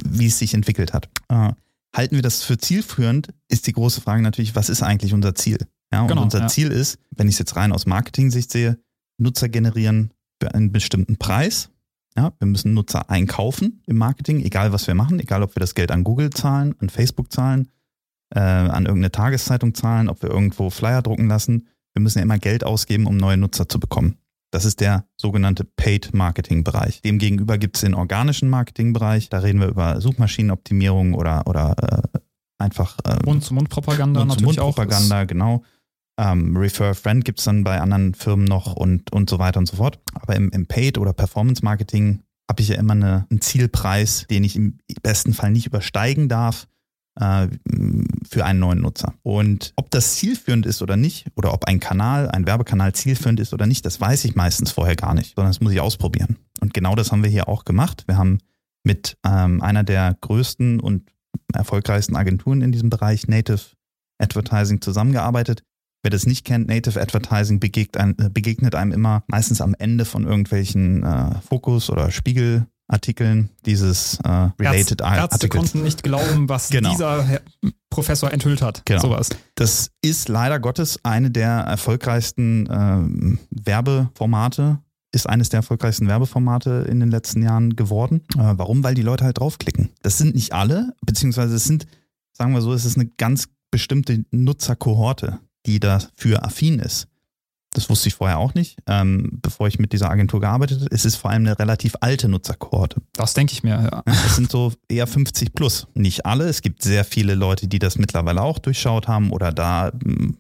wie es sich entwickelt hat. Äh, halten wir das für zielführend? Ist die große Frage natürlich, was ist eigentlich unser Ziel? Ja, und genau, unser ja. Ziel ist, wenn ich es jetzt rein aus Marketing-Sicht sehe, Nutzer generieren für einen bestimmten Preis. Ja, wir müssen Nutzer einkaufen im Marketing, egal was wir machen, egal ob wir das Geld an Google zahlen, an Facebook zahlen, äh, an irgendeine Tageszeitung zahlen, ob wir irgendwo Flyer drucken lassen. Wir müssen ja immer Geld ausgeben, um neue Nutzer zu bekommen. Das ist der sogenannte Paid Marketing Bereich. Demgegenüber gibt es den organischen Marketing Bereich. Da reden wir über Suchmaschinenoptimierung oder, oder äh, einfach. Ähm, Mund-zu-Mund-Propaganda natürlich Mund-Propaganda, auch. genau. Ähm, Refer Friend gibt es dann bei anderen Firmen noch und, und so weiter und so fort. Aber im, im Paid oder Performance Marketing habe ich ja immer eine, einen Zielpreis, den ich im besten Fall nicht übersteigen darf äh, für einen neuen Nutzer. Und ob das zielführend ist oder nicht, oder ob ein Kanal, ein Werbekanal zielführend ist oder nicht, das weiß ich meistens vorher gar nicht, sondern das muss ich ausprobieren. Und genau das haben wir hier auch gemacht. Wir haben mit ähm, einer der größten und erfolgreichsten Agenturen in diesem Bereich Native Advertising zusammengearbeitet. Wer das nicht kennt, Native Advertising begegnet einem, äh, begegnet einem immer meistens am Ende von irgendwelchen äh, Fokus- oder Spiegelartikeln dieses äh, Related Ärzte, Ärzte konnten nicht glauben, was genau. dieser Herr Professor enthüllt hat. Genau. Sowas. Das ist leider Gottes eine der erfolgreichsten äh, Werbeformate ist eines der erfolgreichsten Werbeformate in den letzten Jahren geworden. Äh, warum? Weil die Leute halt draufklicken. Das sind nicht alle, beziehungsweise es sind, sagen wir so, es ist eine ganz bestimmte Nutzerkohorte, die dafür affin ist. Das wusste ich vorher auch nicht, ähm, bevor ich mit dieser Agentur gearbeitet habe. Es ist vor allem eine relativ alte Nutzerkohorte. Das denke ich mir, ja. Es sind so eher 50 plus. Nicht alle. Es gibt sehr viele Leute, die das mittlerweile auch durchschaut haben oder da mm,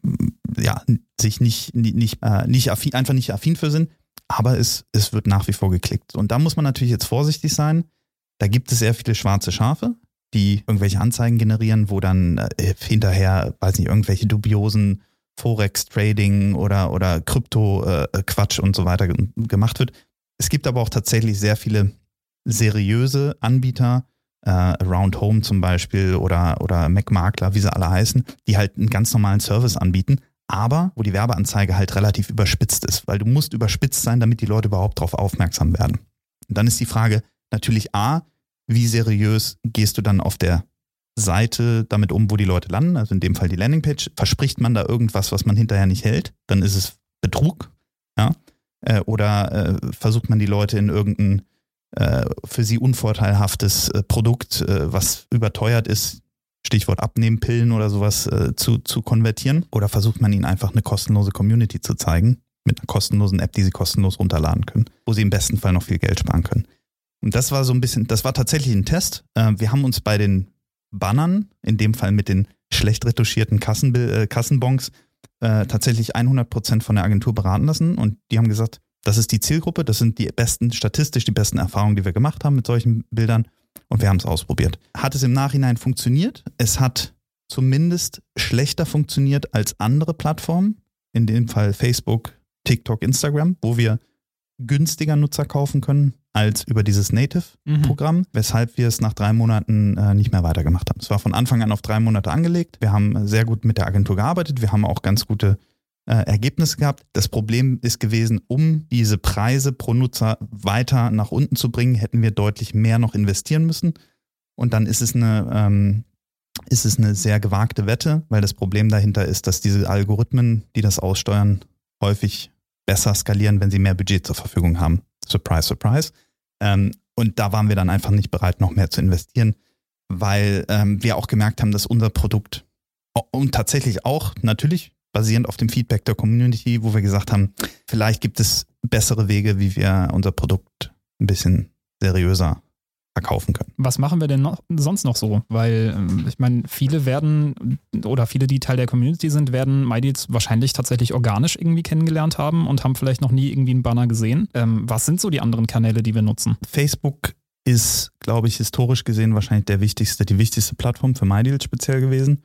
ja, sich nicht, nicht, äh, nicht affin, einfach nicht affin für sind. Aber es, es wird nach wie vor geklickt. Und da muss man natürlich jetzt vorsichtig sein. Da gibt es sehr viele schwarze Schafe die irgendwelche Anzeigen generieren, wo dann äh, hinterher, weiß nicht, irgendwelche dubiosen Forex-Trading oder, oder Krypto-Quatsch äh, und so weiter gemacht wird. Es gibt aber auch tatsächlich sehr viele seriöse Anbieter, äh, Around Home zum Beispiel oder, oder Mac-Makler, wie sie alle heißen, die halt einen ganz normalen Service anbieten, aber wo die Werbeanzeige halt relativ überspitzt ist, weil du musst überspitzt sein, damit die Leute überhaupt darauf aufmerksam werden. Und dann ist die Frage natürlich A, wie seriös gehst du dann auf der Seite damit um, wo die Leute landen, also in dem Fall die Landingpage, verspricht man da irgendwas, was man hinterher nicht hält, dann ist es Betrug, ja, äh, oder äh, versucht man die Leute in irgendein äh, für sie unvorteilhaftes äh, Produkt, äh, was überteuert ist, Stichwort Abnehmpillen oder sowas, äh, zu, zu konvertieren, oder versucht man ihnen einfach eine kostenlose Community zu zeigen, mit einer kostenlosen App, die sie kostenlos runterladen können, wo sie im besten Fall noch viel Geld sparen können. Und das war so ein bisschen, das war tatsächlich ein Test. Wir haben uns bei den Bannern, in dem Fall mit den schlecht retuschierten Kassen, äh, Kassenbons, äh, tatsächlich 100% von der Agentur beraten lassen. Und die haben gesagt, das ist die Zielgruppe, das sind die besten, statistisch die besten Erfahrungen, die wir gemacht haben mit solchen Bildern. Und wir haben es ausprobiert. Hat es im Nachhinein funktioniert? Es hat zumindest schlechter funktioniert als andere Plattformen, in dem Fall Facebook, TikTok, Instagram, wo wir günstiger Nutzer kaufen können als über dieses Native-Programm, mhm. weshalb wir es nach drei Monaten äh, nicht mehr weitergemacht haben. Es war von Anfang an auf drei Monate angelegt. Wir haben sehr gut mit der Agentur gearbeitet. Wir haben auch ganz gute äh, Ergebnisse gehabt. Das Problem ist gewesen, um diese Preise pro Nutzer weiter nach unten zu bringen, hätten wir deutlich mehr noch investieren müssen. Und dann ist es eine, ähm, ist es eine sehr gewagte Wette, weil das Problem dahinter ist, dass diese Algorithmen, die das aussteuern, häufig besser skalieren, wenn sie mehr Budget zur Verfügung haben. Surprise, surprise. Ähm, und da waren wir dann einfach nicht bereit, noch mehr zu investieren, weil ähm, wir auch gemerkt haben, dass unser Produkt und tatsächlich auch natürlich basierend auf dem Feedback der Community, wo wir gesagt haben, vielleicht gibt es bessere Wege, wie wir unser Produkt ein bisschen seriöser verkaufen können. Was machen wir denn noch, sonst noch so? Weil ähm, ich meine, viele werden oder viele, die Teil der Community sind, werden MyDeals wahrscheinlich tatsächlich organisch irgendwie kennengelernt haben und haben vielleicht noch nie irgendwie einen Banner gesehen. Ähm, was sind so die anderen Kanäle, die wir nutzen? Facebook ist, glaube ich, historisch gesehen wahrscheinlich der wichtigste, die wichtigste Plattform für MyDeals speziell gewesen,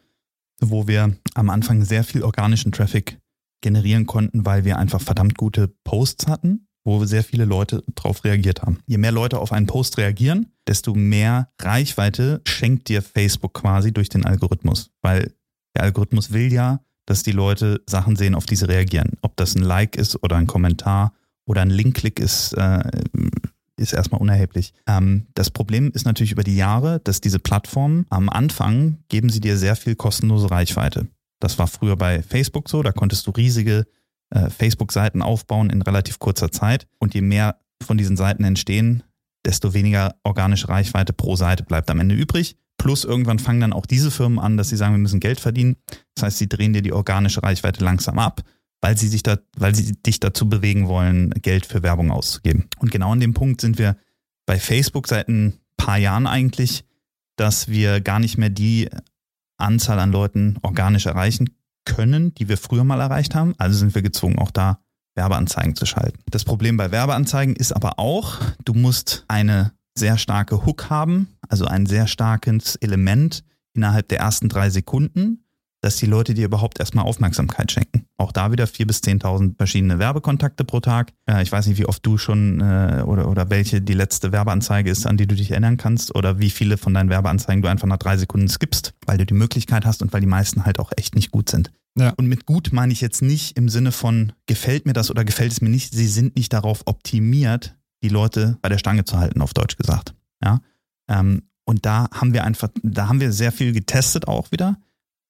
wo wir am Anfang sehr viel organischen Traffic generieren konnten, weil wir einfach verdammt gute Posts hatten wo sehr viele Leute drauf reagiert haben. Je mehr Leute auf einen Post reagieren, desto mehr Reichweite schenkt dir Facebook quasi durch den Algorithmus, weil der Algorithmus will ja, dass die Leute Sachen sehen, auf die sie reagieren. Ob das ein Like ist oder ein Kommentar oder ein Linkklick ist, äh, ist erstmal unerheblich. Ähm, das Problem ist natürlich über die Jahre, dass diese Plattformen am Anfang geben sie dir sehr viel kostenlose Reichweite. Das war früher bei Facebook so, da konntest du riesige äh, Facebook-Seiten aufbauen in relativ kurzer Zeit. Und je mehr von diesen Seiten entstehen, desto weniger organische Reichweite pro Seite bleibt am Ende übrig. Plus irgendwann fangen dann auch diese Firmen an, dass sie sagen, wir müssen Geld verdienen. Das heißt, sie drehen dir die organische Reichweite langsam ab, weil sie sich da, weil sie dich dazu bewegen wollen, Geld für Werbung auszugeben. Und genau an dem Punkt sind wir bei Facebook seit ein paar Jahren eigentlich, dass wir gar nicht mehr die Anzahl an Leuten organisch erreichen können, die wir früher mal erreicht haben. Also sind wir gezwungen, auch da Werbeanzeigen zu schalten. Das Problem bei Werbeanzeigen ist aber auch, du musst eine sehr starke Hook haben, also ein sehr starkes Element innerhalb der ersten drei Sekunden, dass die Leute dir überhaupt erstmal Aufmerksamkeit schenken. Auch da wieder 4.000 bis 10.000 verschiedene Werbekontakte pro Tag. Ich weiß nicht, wie oft du schon äh, oder, oder welche die letzte Werbeanzeige ist, an die du dich erinnern kannst oder wie viele von deinen Werbeanzeigen du einfach nach drei Sekunden skippst, weil du die Möglichkeit hast und weil die meisten halt auch echt nicht gut sind. Ja. Und mit gut meine ich jetzt nicht im Sinne von gefällt mir das oder gefällt es mir nicht. Sie sind nicht darauf optimiert, die Leute bei der Stange zu halten, auf Deutsch gesagt. Ja. Ähm, und da haben wir einfach, da haben wir sehr viel getestet auch wieder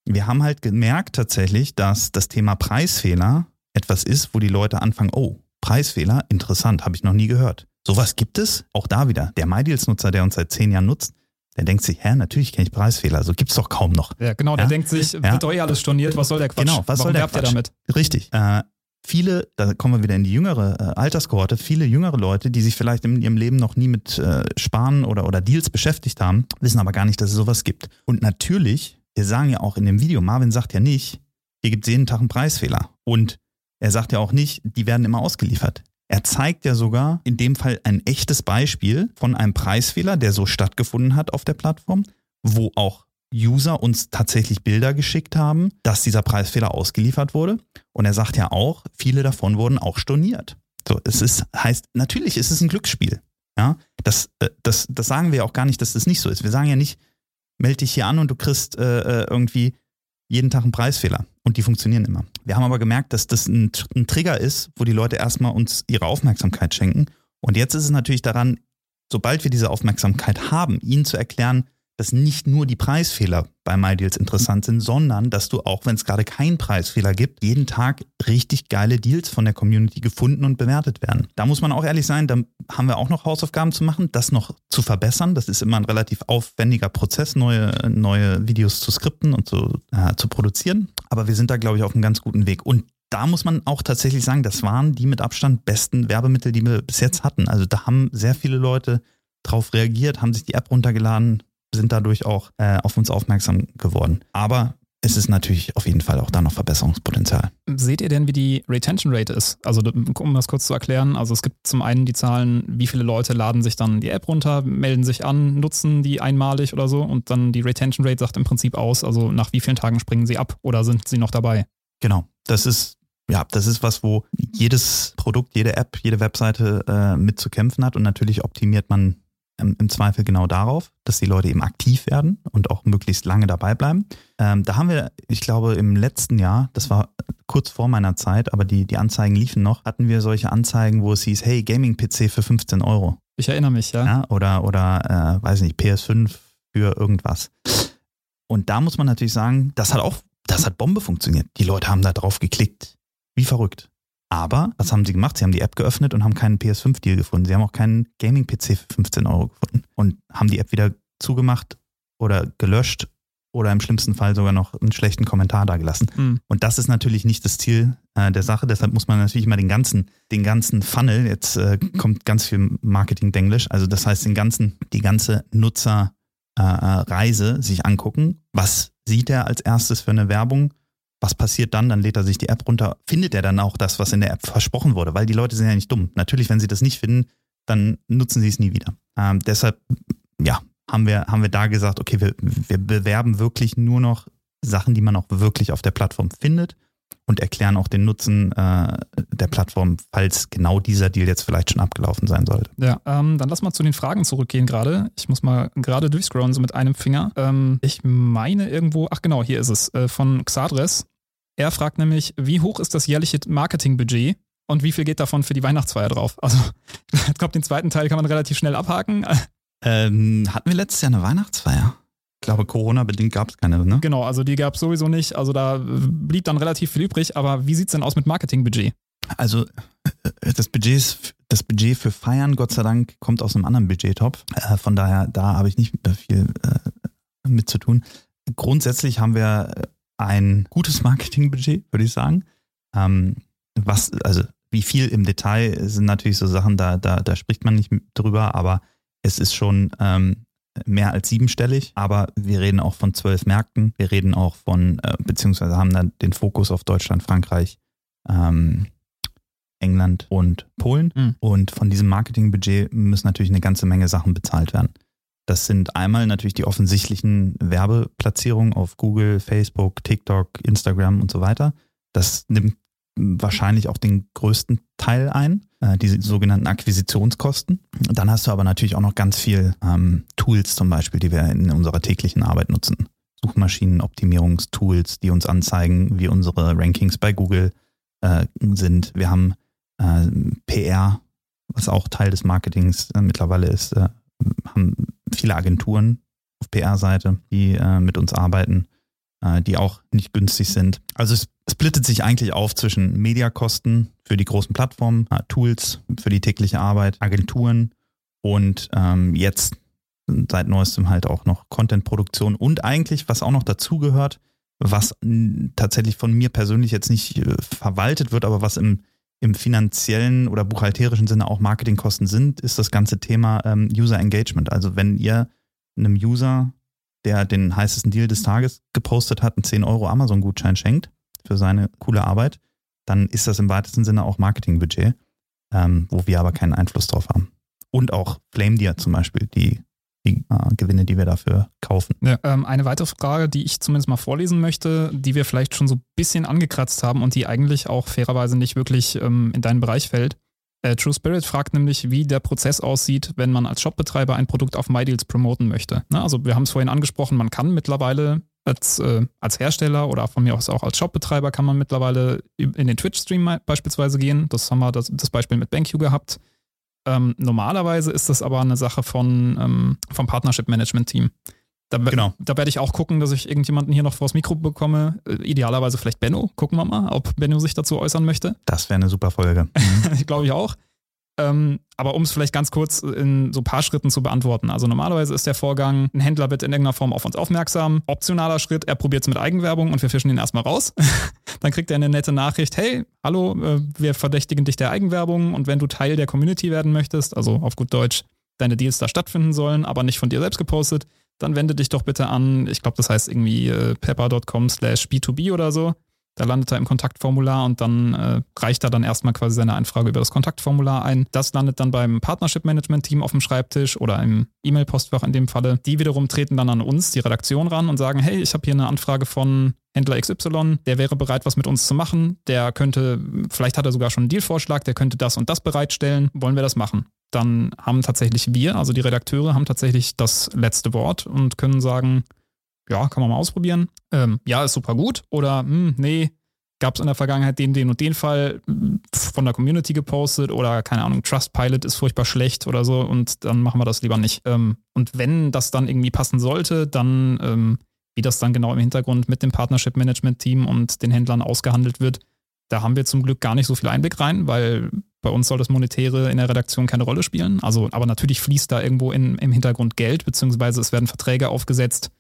wir haben halt gemerkt tatsächlich, dass das Thema Preisfehler etwas ist, wo die Leute anfangen, oh, Preisfehler, interessant, habe ich noch nie gehört. Sowas gibt es, auch da wieder. Der MyDeals-Nutzer, der uns seit zehn Jahren nutzt, der denkt sich, hä, natürlich kenne ich Preisfehler, so gibt's doch kaum noch. Ja, genau, der denkt sich, wird doch eh alles storniert, was soll der Quatsch? Genau, was Warum soll der Quatsch? damit? Richtig. Äh, viele, da kommen wir wieder in die jüngere äh, Alterskohorte, viele jüngere Leute, die sich vielleicht in ihrem Leben noch nie mit äh, Sparen oder, oder Deals beschäftigt haben, wissen aber gar nicht, dass es sowas gibt. Und natürlich wir sagen ja auch in dem Video, Marvin sagt ja nicht, hier gibt es jeden Tag einen Preisfehler. Und er sagt ja auch nicht, die werden immer ausgeliefert. Er zeigt ja sogar in dem Fall ein echtes Beispiel von einem Preisfehler, der so stattgefunden hat auf der Plattform, wo auch User uns tatsächlich Bilder geschickt haben, dass dieser Preisfehler ausgeliefert wurde. Und er sagt ja auch, viele davon wurden auch storniert. So, es ist, heißt, natürlich ist es ein Glücksspiel. Ja, das, äh, das, das sagen wir auch gar nicht, dass das nicht so ist. Wir sagen ja nicht, melde dich hier an und du kriegst äh, äh, irgendwie jeden Tag einen Preisfehler. Und die funktionieren immer. Wir haben aber gemerkt, dass das ein, ein Trigger ist, wo die Leute erstmal uns ihre Aufmerksamkeit schenken. Und jetzt ist es natürlich daran, sobald wir diese Aufmerksamkeit haben, ihnen zu erklären, dass nicht nur die Preisfehler bei MyDeals interessant sind, sondern dass du auch, wenn es gerade keinen Preisfehler gibt, jeden Tag richtig geile Deals von der Community gefunden und bewertet werden. Da muss man auch ehrlich sein, da haben wir auch noch Hausaufgaben zu machen, das noch zu verbessern. Das ist immer ein relativ aufwendiger Prozess, neue, neue Videos zu skripten und zu, äh, zu produzieren. Aber wir sind da, glaube ich, auf einem ganz guten Weg. Und da muss man auch tatsächlich sagen, das waren die mit Abstand besten Werbemittel, die wir bis jetzt hatten. Also da haben sehr viele Leute drauf reagiert, haben sich die App runtergeladen, sind dadurch auch äh, auf uns aufmerksam geworden. Aber es ist natürlich auf jeden Fall auch da noch Verbesserungspotenzial. Seht ihr denn, wie die Retention Rate ist? Also, um das kurz zu erklären, also es gibt zum einen die Zahlen, wie viele Leute laden sich dann die App runter, melden sich an, nutzen die einmalig oder so und dann die Retention Rate sagt im Prinzip aus, also nach wie vielen Tagen springen sie ab oder sind sie noch dabei? Genau, das ist ja, das ist was, wo jedes Produkt, jede App, jede Webseite äh, mit zu kämpfen hat und natürlich optimiert man im, Zweifel genau darauf, dass die Leute eben aktiv werden und auch möglichst lange dabei bleiben. Ähm, da haben wir, ich glaube, im letzten Jahr, das war kurz vor meiner Zeit, aber die, die Anzeigen liefen noch, hatten wir solche Anzeigen, wo es hieß, hey, Gaming-PC für 15 Euro. Ich erinnere mich, ja. ja oder, oder äh, weiß nicht, PS5 für irgendwas. Und da muss man natürlich sagen, das hat auch, das hat Bombe funktioniert. Die Leute haben da drauf geklickt. Wie verrückt. Aber was haben sie gemacht? Sie haben die App geöffnet und haben keinen PS5-Deal gefunden. Sie haben auch keinen Gaming-PC für 15 Euro gefunden und haben die App wieder zugemacht oder gelöscht oder im schlimmsten Fall sogar noch einen schlechten Kommentar dagelassen. Mhm. Und das ist natürlich nicht das Ziel äh, der Sache. Deshalb muss man natürlich immer den ganzen, den ganzen Funnel, jetzt äh, kommt ganz viel Marketing-Denglisch, also das heißt den ganzen, die ganze Nutzerreise äh, sich angucken. Was sieht er als erstes für eine Werbung? Was passiert dann? Dann lädt er sich die App runter. Findet er dann auch das, was in der App versprochen wurde? Weil die Leute sind ja nicht dumm. Natürlich, wenn sie das nicht finden, dann nutzen sie es nie wieder. Ähm, deshalb, ja, haben wir, haben wir da gesagt, okay, wir, wir bewerben wirklich nur noch Sachen, die man auch wirklich auf der Plattform findet und erklären auch den Nutzen äh, der Plattform, falls genau dieser Deal jetzt vielleicht schon abgelaufen sein sollte. Ja, ähm, dann lass mal zu den Fragen zurückgehen gerade. Ich muss mal gerade durchscrollen, so mit einem Finger. Ähm, ich meine irgendwo, ach genau, hier ist es, äh, von Xadres. Er fragt nämlich, wie hoch ist das jährliche Marketingbudget und wie viel geht davon für die Weihnachtsfeier drauf? Also, ich glaube, den zweiten Teil kann man relativ schnell abhaken. Ähm, hatten wir letztes Jahr eine Weihnachtsfeier? Ich glaube, Corona-bedingt gab es keine, ne? Genau, also die gab es sowieso nicht. Also da blieb dann relativ viel übrig. Aber wie sieht es denn aus mit Marketingbudget? Also äh, das Budget, ist, das Budget für Feiern, Gott sei Dank, kommt aus einem anderen Budgettopf. Äh, von daher, da habe ich nicht viel äh, mit zu tun. Grundsätzlich haben wir ein gutes Marketingbudget, würde ich sagen. Ähm, was, also wie viel im Detail sind natürlich so Sachen, da, da, da spricht man nicht drüber, aber es ist schon ähm, mehr als siebenstellig, aber wir reden auch von zwölf Märkten. Wir reden auch von, äh, beziehungsweise haben dann den Fokus auf Deutschland, Frankreich, ähm, England und Polen. Mhm. Und von diesem Marketingbudget müssen natürlich eine ganze Menge Sachen bezahlt werden. Das sind einmal natürlich die offensichtlichen Werbeplatzierungen auf Google, Facebook, TikTok, Instagram und so weiter. Das nimmt wahrscheinlich auch den größten Teil ein, äh, die sogenannten Akquisitionskosten. Dann hast du aber natürlich auch noch ganz viel ähm, Tools zum Beispiel, die wir in unserer täglichen Arbeit nutzen. Suchmaschinenoptimierungstools, die uns anzeigen, wie unsere Rankings bei Google äh, sind. Wir haben äh, PR, was auch Teil des Marketings äh, mittlerweile ist, äh, haben viele Agenturen auf PR-Seite, die äh, mit uns arbeiten, äh, die auch nicht günstig sind. Also es splittet sich eigentlich auf zwischen Mediakosten für die großen Plattformen, äh, Tools für die tägliche Arbeit, Agenturen und ähm, jetzt seit neuestem halt auch noch Content-Produktion und eigentlich, was auch noch dazugehört, was tatsächlich von mir persönlich jetzt nicht äh, verwaltet wird, aber was im, im finanziellen oder buchhalterischen Sinne auch Marketingkosten sind, ist das ganze Thema ähm, User Engagement. Also wenn ihr einem User, der den heißesten Deal des Tages gepostet hat, einen 10 Euro Amazon-Gutschein schenkt für seine coole Arbeit, dann ist das im weitesten Sinne auch Marketingbudget, ähm, wo wir aber keinen Einfluss drauf haben. Und auch Flame Deer zum Beispiel, die die äh, Gewinne, die wir dafür kaufen. Ja, ähm, eine weitere Frage, die ich zumindest mal vorlesen möchte, die wir vielleicht schon so ein bisschen angekratzt haben und die eigentlich auch fairerweise nicht wirklich ähm, in deinen Bereich fällt. Äh, True Spirit fragt nämlich, wie der Prozess aussieht, wenn man als Shopbetreiber ein Produkt auf MyDeals promoten möchte. Ne? Also wir haben es vorhin angesprochen, man kann mittlerweile als, äh, als Hersteller oder von mir aus auch als Shopbetreiber kann man mittlerweile in den Twitch-Stream beispielsweise gehen. Das haben wir das, das Beispiel mit BenQ gehabt. Ähm, normalerweise ist das aber eine Sache von, ähm, vom Partnership-Management-Team. Da, genau. da werde ich auch gucken, dass ich irgendjemanden hier noch vors Mikro bekomme. Äh, idealerweise vielleicht Benno. Gucken wir mal, ob Benno sich dazu äußern möchte. Das wäre eine super Folge. ich glaube ich auch. Ähm, aber um es vielleicht ganz kurz in so ein paar Schritten zu beantworten. Also normalerweise ist der Vorgang, ein Händler wird in irgendeiner Form auf uns aufmerksam. Optionaler Schritt, er probiert es mit Eigenwerbung und wir fischen ihn erstmal raus. Dann kriegt er eine nette Nachricht, hey, hallo, äh, wir verdächtigen dich der Eigenwerbung und wenn du Teil der Community werden möchtest, also auf gut Deutsch, deine Deals da stattfinden sollen, aber nicht von dir selbst gepostet, dann wende dich doch bitte an, ich glaube, das heißt irgendwie äh, pepper.com slash B2B oder so. Da landet er im Kontaktformular und dann äh, reicht er dann erstmal quasi seine Anfrage über das Kontaktformular ein. Das landet dann beim Partnership Management Team auf dem Schreibtisch oder im E-Mail-Postfach in dem Falle. Die wiederum treten dann an uns, die Redaktion, ran und sagen, hey, ich habe hier eine Anfrage von Händler XY, der wäre bereit, was mit uns zu machen. Der könnte, vielleicht hat er sogar schon einen Dealvorschlag, der könnte das und das bereitstellen. Wollen wir das machen? Dann haben tatsächlich wir, also die Redakteure, haben tatsächlich das letzte Wort und können sagen, ja, kann man mal ausprobieren. Ähm, ja, ist super gut. Oder, hm, nee, gab es in der Vergangenheit den, den und den Fall hm, von der Community gepostet oder keine Ahnung, Trustpilot ist furchtbar schlecht oder so und dann machen wir das lieber nicht. Ähm, und wenn das dann irgendwie passen sollte, dann, ähm, wie das dann genau im Hintergrund mit dem Partnership Management Team und den Händlern ausgehandelt wird, da haben wir zum Glück gar nicht so viel Einblick rein, weil bei uns soll das Monetäre in der Redaktion keine Rolle spielen. Also, aber natürlich fließt da irgendwo in, im Hintergrund Geld, beziehungsweise es werden Verträge aufgesetzt,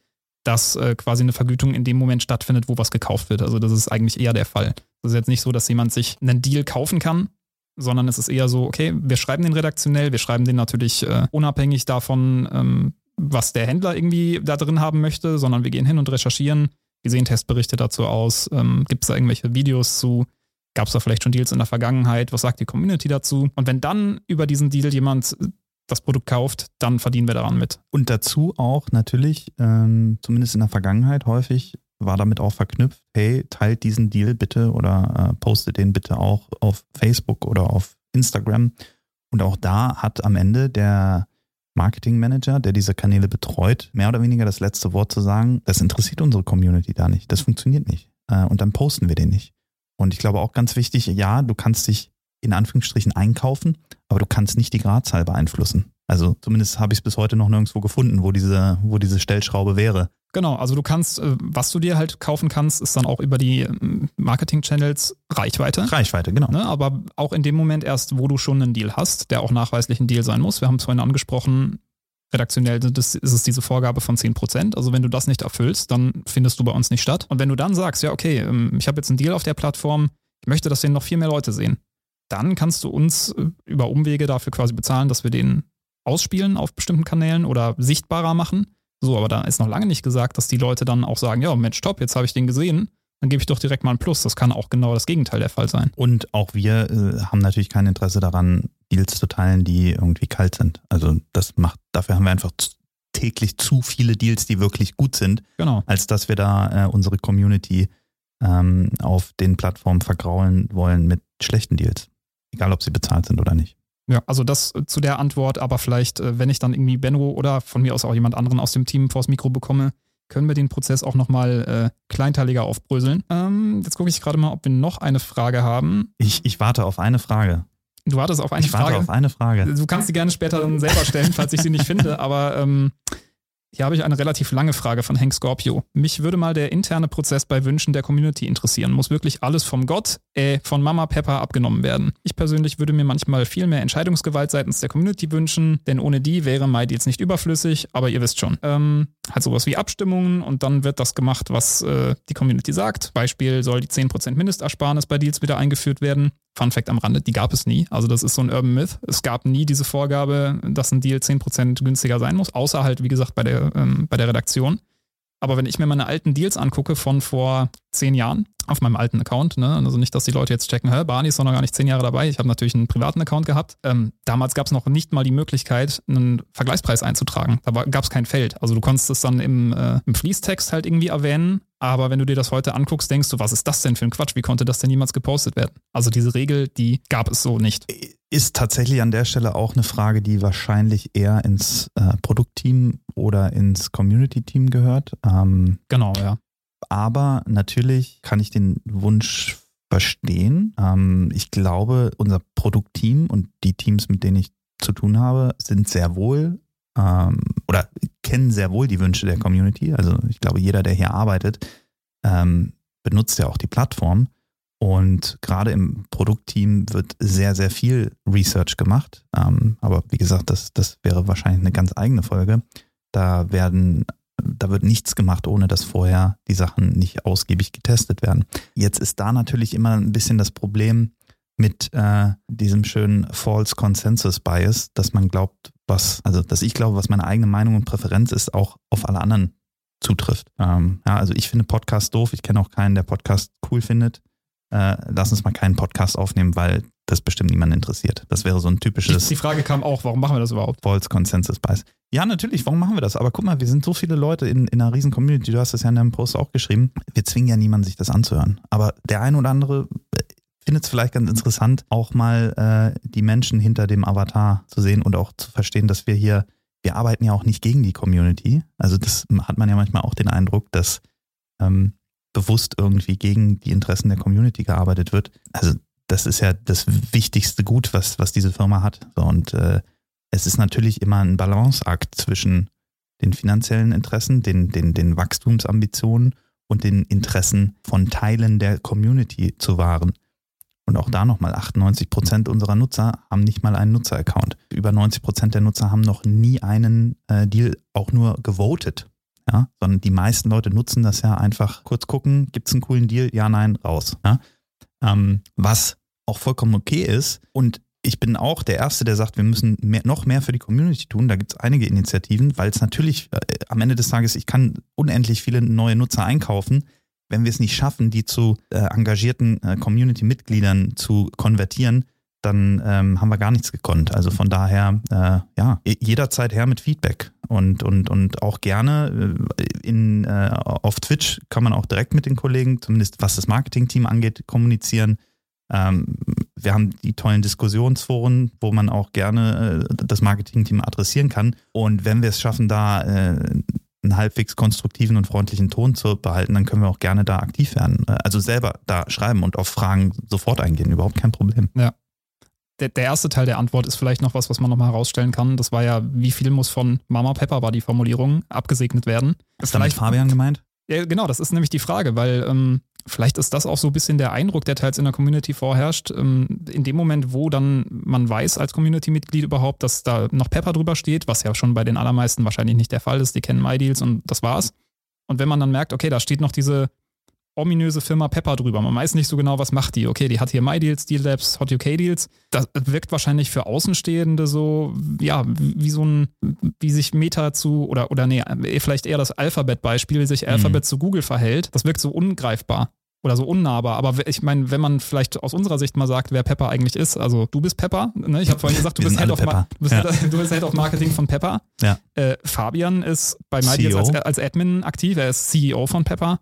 dass äh, quasi eine Vergütung in dem Moment stattfindet, wo was gekauft wird. Also das ist eigentlich eher der Fall. Das ist jetzt nicht so, dass jemand sich einen Deal kaufen kann, sondern es ist eher so, okay, wir schreiben den redaktionell, wir schreiben den natürlich äh, unabhängig davon, ähm, was der Händler irgendwie da drin haben möchte, sondern wir gehen hin und recherchieren. Wie sehen Testberichte dazu aus? Ähm, Gibt es da irgendwelche Videos zu? Gab es da vielleicht schon Deals in der Vergangenheit? Was sagt die Community dazu? Und wenn dann über diesen Deal jemand das Produkt kauft, dann verdienen wir daran mit. Und dazu auch natürlich, ähm, zumindest in der Vergangenheit häufig, war damit auch verknüpft, hey, teilt diesen Deal bitte oder äh, postet den bitte auch auf Facebook oder auf Instagram. Und auch da hat am Ende der Marketing Manager, der diese Kanäle betreut, mehr oder weniger das letzte Wort zu sagen, das interessiert unsere Community da nicht, das funktioniert nicht. Äh, und dann posten wir den nicht. Und ich glaube auch ganz wichtig, ja, du kannst dich in Anführungsstrichen einkaufen, aber du kannst nicht die Gradzahl beeinflussen. Also zumindest habe ich es bis heute noch nirgendwo gefunden, wo diese, wo diese Stellschraube wäre. Genau, also du kannst, äh, was du dir halt kaufen kannst, ist dann auch über die ähm, Marketing-Channels Reichweite. Reichweite, genau. Ne, aber auch in dem Moment erst, wo du schon einen Deal hast, der auch nachweislich ein Deal sein muss. Wir haben es vorhin angesprochen, redaktionell ist es diese Vorgabe von 10%. Also wenn du das nicht erfüllst, dann findest du bei uns nicht statt. Und wenn du dann sagst, ja, okay, ähm, ich habe jetzt einen Deal auf der Plattform, ich möchte, dass den noch viel mehr Leute sehen, dann kannst du uns äh, über Umwege dafür quasi bezahlen, dass wir den ausspielen auf bestimmten Kanälen oder sichtbarer machen. So, aber da ist noch lange nicht gesagt, dass die Leute dann auch sagen, ja, Mensch, top, jetzt habe ich den gesehen, dann gebe ich doch direkt mal ein Plus. Das kann auch genau das Gegenteil der Fall sein. Und auch wir äh, haben natürlich kein Interesse daran, Deals zu teilen, die irgendwie kalt sind. Also das macht, dafür haben wir einfach täglich zu viele Deals, die wirklich gut sind, genau. als dass wir da äh, unsere Community ähm, auf den Plattformen vergraulen wollen mit schlechten Deals. Egal, ob sie bezahlt sind oder nicht. Ja, also das äh, zu der Antwort, aber vielleicht, äh, wenn ich dann irgendwie Benro oder von mir aus auch jemand anderen aus dem Team vors Mikro bekomme, können wir den Prozess auch nochmal äh, kleinteiliger aufbröseln. Ähm, jetzt gucke ich gerade mal, ob wir noch eine Frage haben. Ich, ich warte auf eine Frage. Du wartest auf eine ich Frage. Ich warte auf eine Frage. Du kannst sie gerne später dann selber stellen, falls ich sie nicht finde, aber ähm, hier habe ich eine relativ lange Frage von Hank Scorpio. Mich würde mal der interne Prozess bei Wünschen der Community interessieren. Muss wirklich alles vom Gott, äh, von Mama Pepper abgenommen werden? Ich persönlich würde mir manchmal viel mehr Entscheidungsgewalt seitens der Community wünschen, denn ohne die wäre MyDeals nicht überflüssig, aber ihr wisst schon. Ähm, halt sowas wie Abstimmungen und dann wird das gemacht, was äh, die Community sagt. Beispiel soll die 10% Mindestersparnis bei Deals wieder eingeführt werden. Fun Fact am Rande, die gab es nie. Also das ist so ein Urban Myth. Es gab nie diese Vorgabe, dass ein Deal 10% günstiger sein muss, außer halt, wie gesagt, bei der, ähm, bei der Redaktion. Aber wenn ich mir meine alten Deals angucke von vor zehn Jahren auf meinem alten Account, ne? also nicht, dass die Leute jetzt checken, Barney ist noch gar nicht zehn Jahre dabei. Ich habe natürlich einen privaten Account gehabt. Ähm, damals gab es noch nicht mal die Möglichkeit, einen Vergleichspreis einzutragen. Da gab es kein Feld. Also du konntest es dann im, äh, im Fließtext halt irgendwie erwähnen. Aber wenn du dir das heute anguckst, denkst du, was ist das denn für ein Quatsch? Wie konnte das denn niemals gepostet werden? Also diese Regel, die gab es so nicht. Ist tatsächlich an der Stelle auch eine Frage, die wahrscheinlich eher ins äh, Produktteam oder ins Community-Team gehört. Ähm, genau, ja. Aber natürlich kann ich den Wunsch verstehen. Ähm, ich glaube, unser Produktteam und die Teams, mit denen ich zu tun habe, sind sehr wohl ähm, oder kennen sehr wohl die Wünsche der Community. Also ich glaube, jeder, der hier arbeitet, ähm, benutzt ja auch die Plattform. Und gerade im Produktteam wird sehr, sehr viel Research gemacht. Ähm, aber wie gesagt, das, das wäre wahrscheinlich eine ganz eigene Folge. Da werden da wird nichts gemacht, ohne dass vorher die Sachen nicht ausgiebig getestet werden. Jetzt ist da natürlich immer ein bisschen das Problem mit äh, diesem schönen False Consensus Bias, dass man glaubt, was, also dass ich glaube, was meine eigene Meinung und Präferenz ist, auch auf alle anderen zutrifft. Ähm, ja, also ich finde Podcast doof, ich kenne auch keinen, der Podcast cool findet. Äh, lass uns mal keinen Podcast aufnehmen, weil das bestimmt niemanden interessiert. Das wäre so ein typisches. Die, Frage kam auch, warum machen wir das überhaupt? False Consensus Bias. Ja, natürlich, warum machen wir das? Aber guck mal, wir sind so viele Leute in, in einer riesen Community, du hast das ja in deinem Post auch geschrieben. Wir zwingen ja niemanden, sich das anzuhören. Aber der ein oder andere äh, findet es vielleicht ganz interessant, auch mal äh, die Menschen hinter dem Avatar zu sehen und auch zu verstehen, dass wir hier, wir arbeiten ja auch nicht gegen die Community. Also das hat man ja manchmal auch den Eindruck, dass ähm, bewusst irgendwie gegen die Interessen der Community gearbeitet wird. Also das ist ja das wichtigste Gut, was, was diese Firma hat. Und äh, es ist natürlich immer ein Balanceakt zwischen den finanziellen Interessen, den, den, den Wachstumsambitionen und den Interessen von Teilen der Community zu wahren. Und auch da nochmal, 98 Prozent unserer Nutzer haben nicht mal einen Nutzer-Account. Über 90 Prozent der Nutzer haben noch nie einen äh, Deal auch nur gewotet. Ja, sondern die meisten Leute nutzen das ja einfach kurz gucken, gibt es einen coolen Deal? Ja, nein, raus. Ja? Ähm, was auch vollkommen okay ist. Und ich bin auch der Erste, der sagt, wir müssen mehr, noch mehr für die Community tun. Da gibt es einige Initiativen, weil es natürlich äh, am Ende des Tages, ich kann unendlich viele neue Nutzer einkaufen. Wenn wir es nicht schaffen, die zu äh, engagierten äh, Community-Mitgliedern zu konvertieren, dann ähm, haben wir gar nichts gekonnt. Also von daher, äh, ja, jederzeit her mit Feedback und, und, und auch gerne äh, in, äh, auf Twitch kann man auch direkt mit den Kollegen, zumindest was das Marketing-Team angeht, kommunizieren. Ähm, wir haben die tollen Diskussionsforen, wo man auch gerne äh, das Marketing-Team adressieren kann. Und wenn wir es schaffen, da äh, einen halbwegs konstruktiven und freundlichen Ton zu behalten, dann können wir auch gerne da aktiv werden. Äh, also selber da schreiben und auf Fragen sofort eingehen, überhaupt kein Problem. Ja. Der, der erste Teil der Antwort ist vielleicht noch was, was man nochmal herausstellen kann. Das war ja, wie viel muss von Mama Pepper, war die Formulierung, abgesegnet werden. Ist damit Fabian gemeint? Ja, genau, das ist nämlich die Frage, weil ähm, vielleicht ist das auch so ein bisschen der Eindruck, der teils in der Community vorherrscht. Ähm, in dem Moment, wo dann man weiß als Community-Mitglied überhaupt, dass da noch Pepper drüber steht, was ja schon bei den allermeisten wahrscheinlich nicht der Fall ist, die kennen MyDeals und das war's. Und wenn man dann merkt, okay, da steht noch diese ominöse Firma Pepper drüber. Man weiß nicht so genau, was macht die. Okay, die hat hier MyDeals, Deal Labs, Hot UK Deals. Das wirkt wahrscheinlich für Außenstehende so, ja, wie so ein, wie sich Meta zu, oder, oder nee, vielleicht eher das Alphabet-Beispiel, wie sich mhm. Alphabet mhm. zu Google verhält. Das wirkt so ungreifbar oder so unnahbar. Aber ich meine, wenn man vielleicht aus unserer Sicht mal sagt, wer Pepper eigentlich ist, also du bist Pepper, ne? ich habe vorhin gesagt, du bist, Head of, du, bist ja. Head, du bist Head of Marketing von Pepper. Ja. Äh, Fabian ist bei MyDeals als, als Admin aktiv, er ist CEO von Pepper.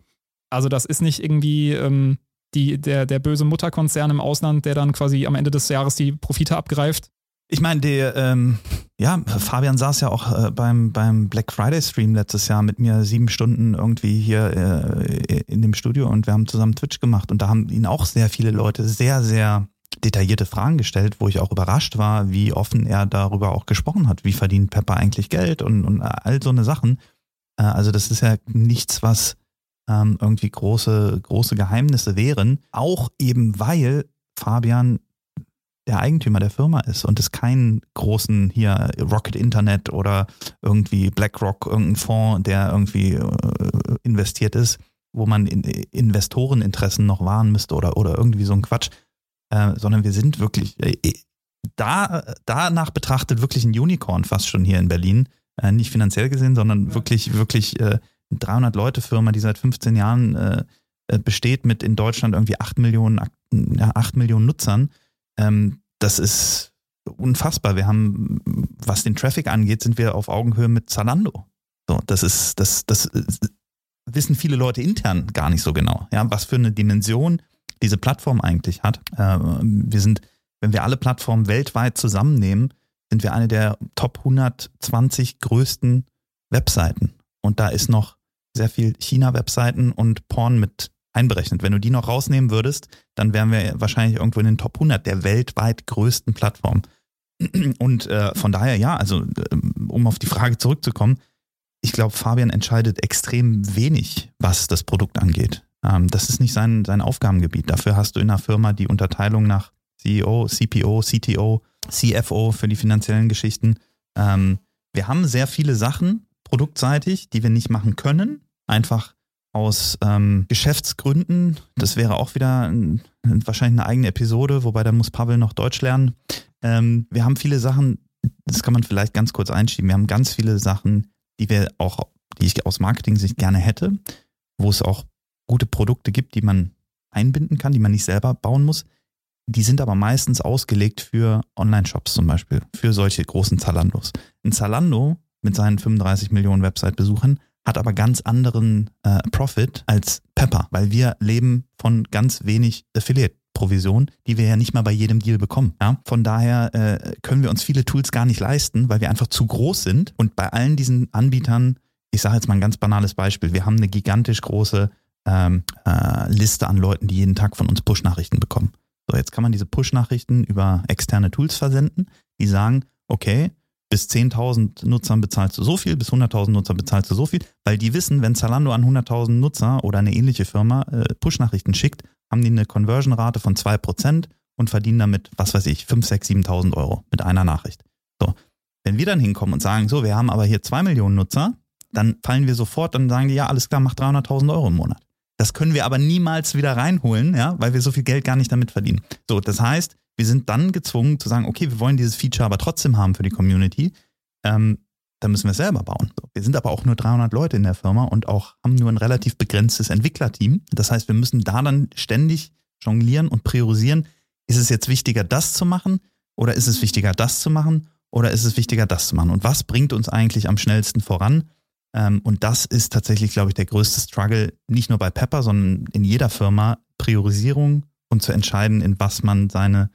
Also das ist nicht irgendwie ähm, die, der, der böse Mutterkonzern im Ausland, der dann quasi am Ende des Jahres die Profite abgreift. Ich meine, der, ähm, ja, Fabian saß ja auch äh, beim, beim Black Friday Stream letztes Jahr mit mir sieben Stunden irgendwie hier äh, in dem Studio und wir haben zusammen Twitch gemacht und da haben ihn auch sehr viele Leute sehr, sehr detaillierte Fragen gestellt, wo ich auch überrascht war, wie offen er darüber auch gesprochen hat. Wie verdient Pepper eigentlich Geld und, und all so eine Sachen. Äh, also das ist ja nichts, was ähm, irgendwie große, große Geheimnisse wären. Auch eben, weil Fabian der Eigentümer der Firma ist und es keinen großen hier Rocket Internet oder irgendwie BlackRock, irgendein Fonds, der irgendwie äh, investiert ist, wo man in, Investoreninteressen noch wahren müsste oder, oder irgendwie so ein Quatsch, äh, sondern wir sind wirklich äh, da, danach betrachtet wirklich ein Unicorn fast schon hier in Berlin. Äh, nicht finanziell gesehen, sondern ja. wirklich, wirklich 300 Leute Firma, die seit 15 Jahren äh, besteht mit in Deutschland irgendwie 8 Millionen, ja, 8 Millionen Nutzern ähm, das ist unfassbar. Wir haben, was den Traffic angeht, sind wir auf Augenhöhe mit Zalando. So, das ist, das, das wissen viele Leute intern gar nicht so genau, ja, was für eine Dimension diese Plattform eigentlich hat. Äh, wir sind, wenn wir alle Plattformen weltweit zusammennehmen, sind wir eine der Top 120 größten Webseiten. Und da ist noch sehr viel China-Webseiten und Porn mit einberechnet. Wenn du die noch rausnehmen würdest, dann wären wir wahrscheinlich irgendwo in den Top 100 der weltweit größten Plattformen. Und äh, von daher, ja, also äh, um auf die Frage zurückzukommen, ich glaube, Fabian entscheidet extrem wenig, was das Produkt angeht. Ähm, das ist nicht sein, sein Aufgabengebiet. Dafür hast du in einer Firma die Unterteilung nach CEO, CPO, CTO, CFO für die finanziellen Geschichten. Ähm, wir haben sehr viele Sachen produktseitig, die wir nicht machen können, einfach aus ähm, Geschäftsgründen. Das wäre auch wieder ein, wahrscheinlich eine eigene Episode, wobei da muss Pavel noch Deutsch lernen. Ähm, wir haben viele Sachen, das kann man vielleicht ganz kurz einschieben. Wir haben ganz viele Sachen, die wir auch, die ich aus Marketing-Sicht gerne hätte, wo es auch gute Produkte gibt, die man einbinden kann, die man nicht selber bauen muss. Die sind aber meistens ausgelegt für Online-Shops zum Beispiel, für solche großen Zalandos. Ein Zalando mit seinen 35 Millionen Website-Besuchern hat aber ganz anderen äh, Profit als Pepper, weil wir leben von ganz wenig Affiliate. Provision, die wir ja nicht mal bei jedem Deal bekommen. Ja? Von daher äh, können wir uns viele Tools gar nicht leisten, weil wir einfach zu groß sind. Und bei allen diesen Anbietern, ich sage jetzt mal ein ganz banales Beispiel, wir haben eine gigantisch große ähm, äh, Liste an Leuten, die jeden Tag von uns Push-Nachrichten bekommen. So, jetzt kann man diese Push-Nachrichten über externe Tools versenden, die sagen, okay, bis 10.000 Nutzern bezahlst du so viel, bis 100.000 Nutzer bezahlst du so viel, weil die wissen, wenn Zalando an 100.000 Nutzer oder eine ähnliche Firma äh, Push-Nachrichten schickt, haben die eine Conversion-Rate von 2% und verdienen damit, was weiß ich, 5, 6, 7.000 Euro mit einer Nachricht. So. Wenn wir dann hinkommen und sagen, so, wir haben aber hier 2 Millionen Nutzer, dann fallen wir sofort, dann sagen die, ja, alles klar, mach 300.000 Euro im Monat. Das können wir aber niemals wieder reinholen, ja, weil wir so viel Geld gar nicht damit verdienen. So, das heißt, wir sind dann gezwungen zu sagen, okay, wir wollen dieses Feature aber trotzdem haben für die Community. Ähm, dann müssen wir es selber bauen. Wir sind aber auch nur 300 Leute in der Firma und auch haben nur ein relativ begrenztes Entwicklerteam. Das heißt, wir müssen da dann ständig jonglieren und priorisieren. Ist es jetzt wichtiger, das zu machen oder ist es wichtiger, das zu machen oder ist es wichtiger, das zu machen? Und was bringt uns eigentlich am schnellsten voran? Ähm, und das ist tatsächlich, glaube ich, der größte Struggle, nicht nur bei Pepper, sondern in jeder Firma, Priorisierung und zu entscheiden, in was man seine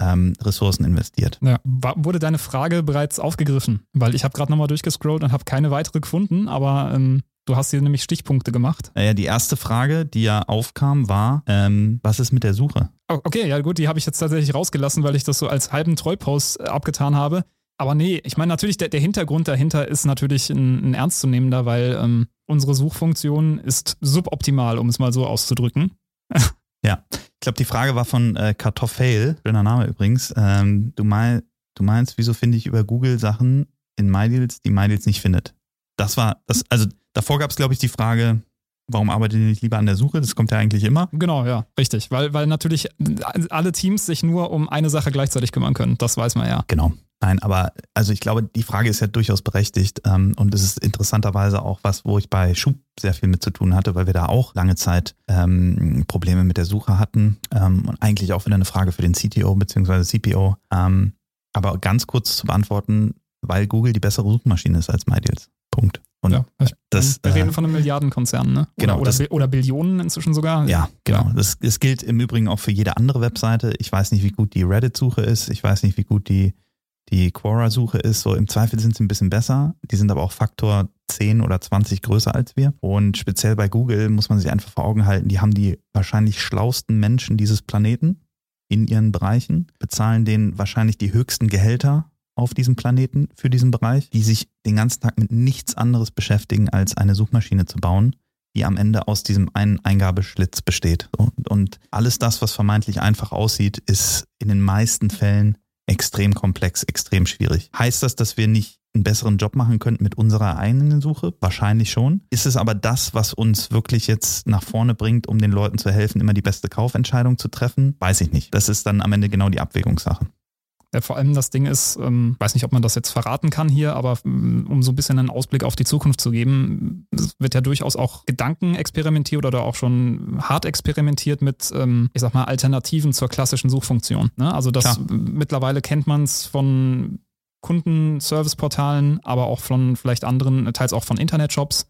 ähm, Ressourcen investiert. Ja. Wurde deine Frage bereits aufgegriffen? Weil ich habe gerade nochmal durchgescrollt und habe keine weitere gefunden, aber ähm, du hast hier nämlich Stichpunkte gemacht. Ja, die erste Frage, die ja aufkam, war, ähm, was ist mit der Suche? Okay, ja gut, die habe ich jetzt tatsächlich rausgelassen, weil ich das so als halben Trollpost äh, abgetan habe. Aber nee, ich meine natürlich, der, der Hintergrund dahinter ist natürlich ein, ein ernstzunehmender, weil ähm, unsere Suchfunktion ist suboptimal, um es mal so auszudrücken. ja, ich glaube, die Frage war von äh, Kartoffel, schöner Name übrigens. Ähm, du, mein, du meinst, wieso finde ich über Google Sachen in MyDeals, die MyDeals nicht findet? Das war, das, also davor gab es, glaube ich, die Frage, warum arbeitet ihr nicht lieber an der Suche? Das kommt ja eigentlich immer. Genau, ja, richtig. Weil, weil natürlich alle Teams sich nur um eine Sache gleichzeitig kümmern können. Das weiß man ja. Genau. Nein, aber also ich glaube, die Frage ist ja durchaus berechtigt ähm, und es ist interessanterweise auch was, wo ich bei Schub sehr viel mit zu tun hatte, weil wir da auch lange Zeit ähm, Probleme mit der Suche hatten ähm, und eigentlich auch wieder eine Frage für den CTO bzw. CPO. Aber ganz kurz zu beantworten, weil Google die bessere Suchmaschine ist als MyDeals. Punkt. Und ja, das, wir reden äh, von einem Milliardenkonzern, ne? Genau. Oder, das, oder, Billionen inzwischen sogar. Ja, genau. Das, das gilt im Übrigen auch für jede andere Webseite. Ich weiß nicht, wie gut die Reddit-Suche ist. Ich weiß nicht, wie gut die, die Quora-Suche ist. So im Zweifel sind sie ein bisschen besser. Die sind aber auch Faktor 10 oder 20 größer als wir. Und speziell bei Google muss man sich einfach vor Augen halten, die haben die wahrscheinlich schlausten Menschen dieses Planeten in ihren Bereichen, bezahlen denen wahrscheinlich die höchsten Gehälter auf diesem Planeten für diesen Bereich, die sich den ganzen Tag mit nichts anderes beschäftigen, als eine Suchmaschine zu bauen, die am Ende aus diesem einen Eingabeschlitz besteht. Und, und alles das, was vermeintlich einfach aussieht, ist in den meisten Fällen extrem komplex, extrem schwierig. Heißt das, dass wir nicht einen besseren Job machen könnten mit unserer eigenen Suche? Wahrscheinlich schon. Ist es aber das, was uns wirklich jetzt nach vorne bringt, um den Leuten zu helfen, immer die beste Kaufentscheidung zu treffen? Weiß ich nicht. Das ist dann am Ende genau die Abwägungssache. Ja, vor allem das Ding ist, ähm, weiß nicht, ob man das jetzt verraten kann hier, aber ähm, um so ein bisschen einen Ausblick auf die Zukunft zu geben, wird ja durchaus auch Gedanken experimentiert oder auch schon hart experimentiert mit, ähm, ich sag mal, Alternativen zur klassischen Suchfunktion. Ne? Also das Klar. mittlerweile kennt man es von Kundenservice-Portalen, aber auch von vielleicht anderen, teils auch von Internetshops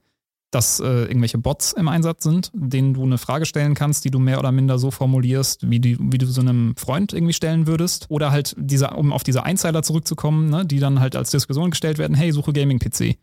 dass äh, irgendwelche Bots im Einsatz sind, denen du eine Frage stellen kannst, die du mehr oder minder so formulierst, wie, die, wie du so einem Freund irgendwie stellen würdest. Oder halt diese, um auf diese Einzeiler zurückzukommen, ne, die dann halt als Diskussion gestellt werden, hey, suche Gaming-PC.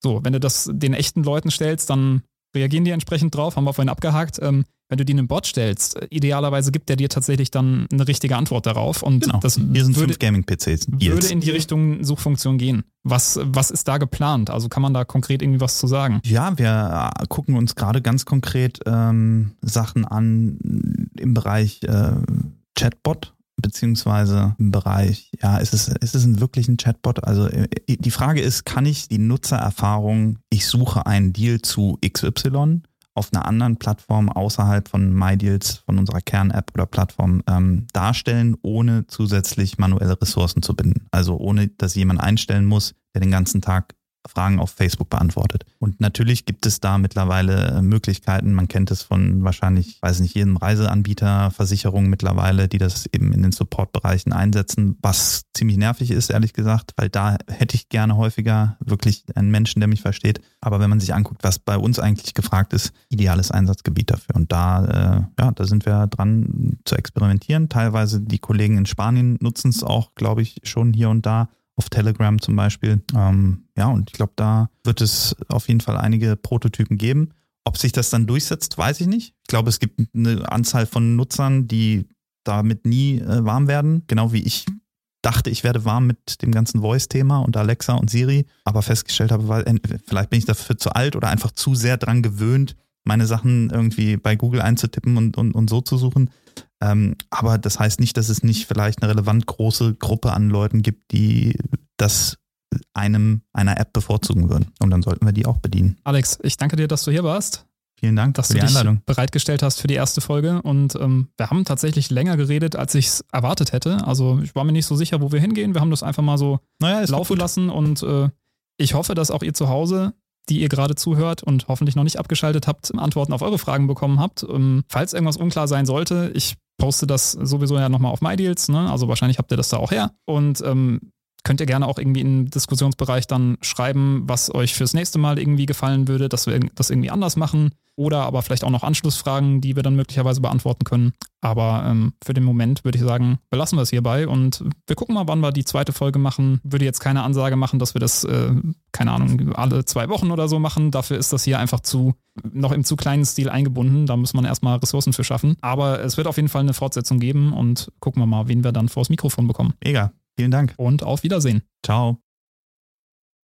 So, wenn du das den echten Leuten stellst, dann reagieren die entsprechend drauf, haben wir vorhin abgehakt. Ähm, wenn du die einem Bot stellst, idealerweise gibt der dir tatsächlich dann eine richtige Antwort darauf. Und genau. das Hier sind würde, fünf Gaming-PCs. Würde in die Richtung Suchfunktion gehen. Was, was ist da geplant? Also kann man da konkret irgendwie was zu sagen? Ja, wir äh, gucken uns gerade ganz konkret ähm, Sachen an im Bereich äh, Chatbot beziehungsweise im Bereich, ja, ist es, ist es ein wirklich ein Chatbot? Also äh, die Frage ist, kann ich die Nutzererfahrung, ich suche einen Deal zu XY auf einer anderen Plattform außerhalb von MyDeals, von unserer Kern-App oder Plattform ähm, darstellen, ohne zusätzlich manuelle Ressourcen zu binden. Also ohne, dass jemand einstellen muss, der den ganzen Tag Fragen auf Facebook beantwortet. Und natürlich gibt es da mittlerweile äh, Möglichkeiten. Man kennt es von wahrscheinlich, weiß nicht, jedem Reiseanbieter, Versicherungen mittlerweile, die das eben in den Supportbereichen einsetzen, was ziemlich nervig ist, ehrlich gesagt, weil da hätte ich gerne häufiger wirklich einen Menschen, der mich versteht. Aber wenn man sich anguckt, was bei uns eigentlich gefragt ist, ideales Einsatzgebiet dafür. Und da, äh, ja, da sind wir dran zu experimentieren. Teilweise die Kollegen in Spanien nutzen es auch, glaube ich, schon hier und da auf Telegram zum Beispiel. Ähm, ja, und ich glaube, da wird es auf jeden Fall einige Prototypen geben. Ob sich das dann durchsetzt, weiß ich nicht. Ich glaube, es gibt eine Anzahl von Nutzern, die damit nie äh, warm werden, genau wie ich dachte, ich werde warm mit dem ganzen Voice-Thema und Alexa und Siri, aber festgestellt habe, weil vielleicht bin ich dafür zu alt oder einfach zu sehr dran gewöhnt, meine Sachen irgendwie bei Google einzutippen und, und, und so zu suchen. Ähm, aber das heißt nicht, dass es nicht vielleicht eine relevant große Gruppe an Leuten gibt, die das einem einer App bevorzugen würden. Und dann sollten wir die auch bedienen. Alex, ich danke dir, dass du hier warst. Vielen Dank dass für die du dich Einladung. bereitgestellt hast für die erste Folge. Und ähm, wir haben tatsächlich länger geredet, als ich es erwartet hätte. Also ich war mir nicht so sicher, wo wir hingehen. Wir haben das einfach mal so naja, laufen lassen. Und äh, ich hoffe, dass auch ihr zu Hause die ihr gerade zuhört und hoffentlich noch nicht abgeschaltet habt, Antworten auf eure Fragen bekommen habt. Ähm, falls irgendwas unklar sein sollte, ich poste das sowieso ja nochmal auf MyDeals, ne? also wahrscheinlich habt ihr das da auch her. Und ähm, könnt ihr gerne auch irgendwie im Diskussionsbereich dann schreiben, was euch fürs nächste Mal irgendwie gefallen würde, dass wir das irgendwie anders machen. Oder aber vielleicht auch noch Anschlussfragen, die wir dann möglicherweise beantworten können. Aber ähm, für den Moment würde ich sagen, belassen wir es hierbei und wir gucken mal, wann wir die zweite Folge machen. Würde jetzt keine Ansage machen, dass wir das, äh, keine Ahnung, alle zwei Wochen oder so machen. Dafür ist das hier einfach zu, noch im zu kleinen Stil eingebunden. Da muss man erstmal Ressourcen für schaffen. Aber es wird auf jeden Fall eine Fortsetzung geben und gucken wir mal, wen wir dann vors Mikrofon bekommen. Mega. Vielen Dank. Und auf Wiedersehen. Ciao.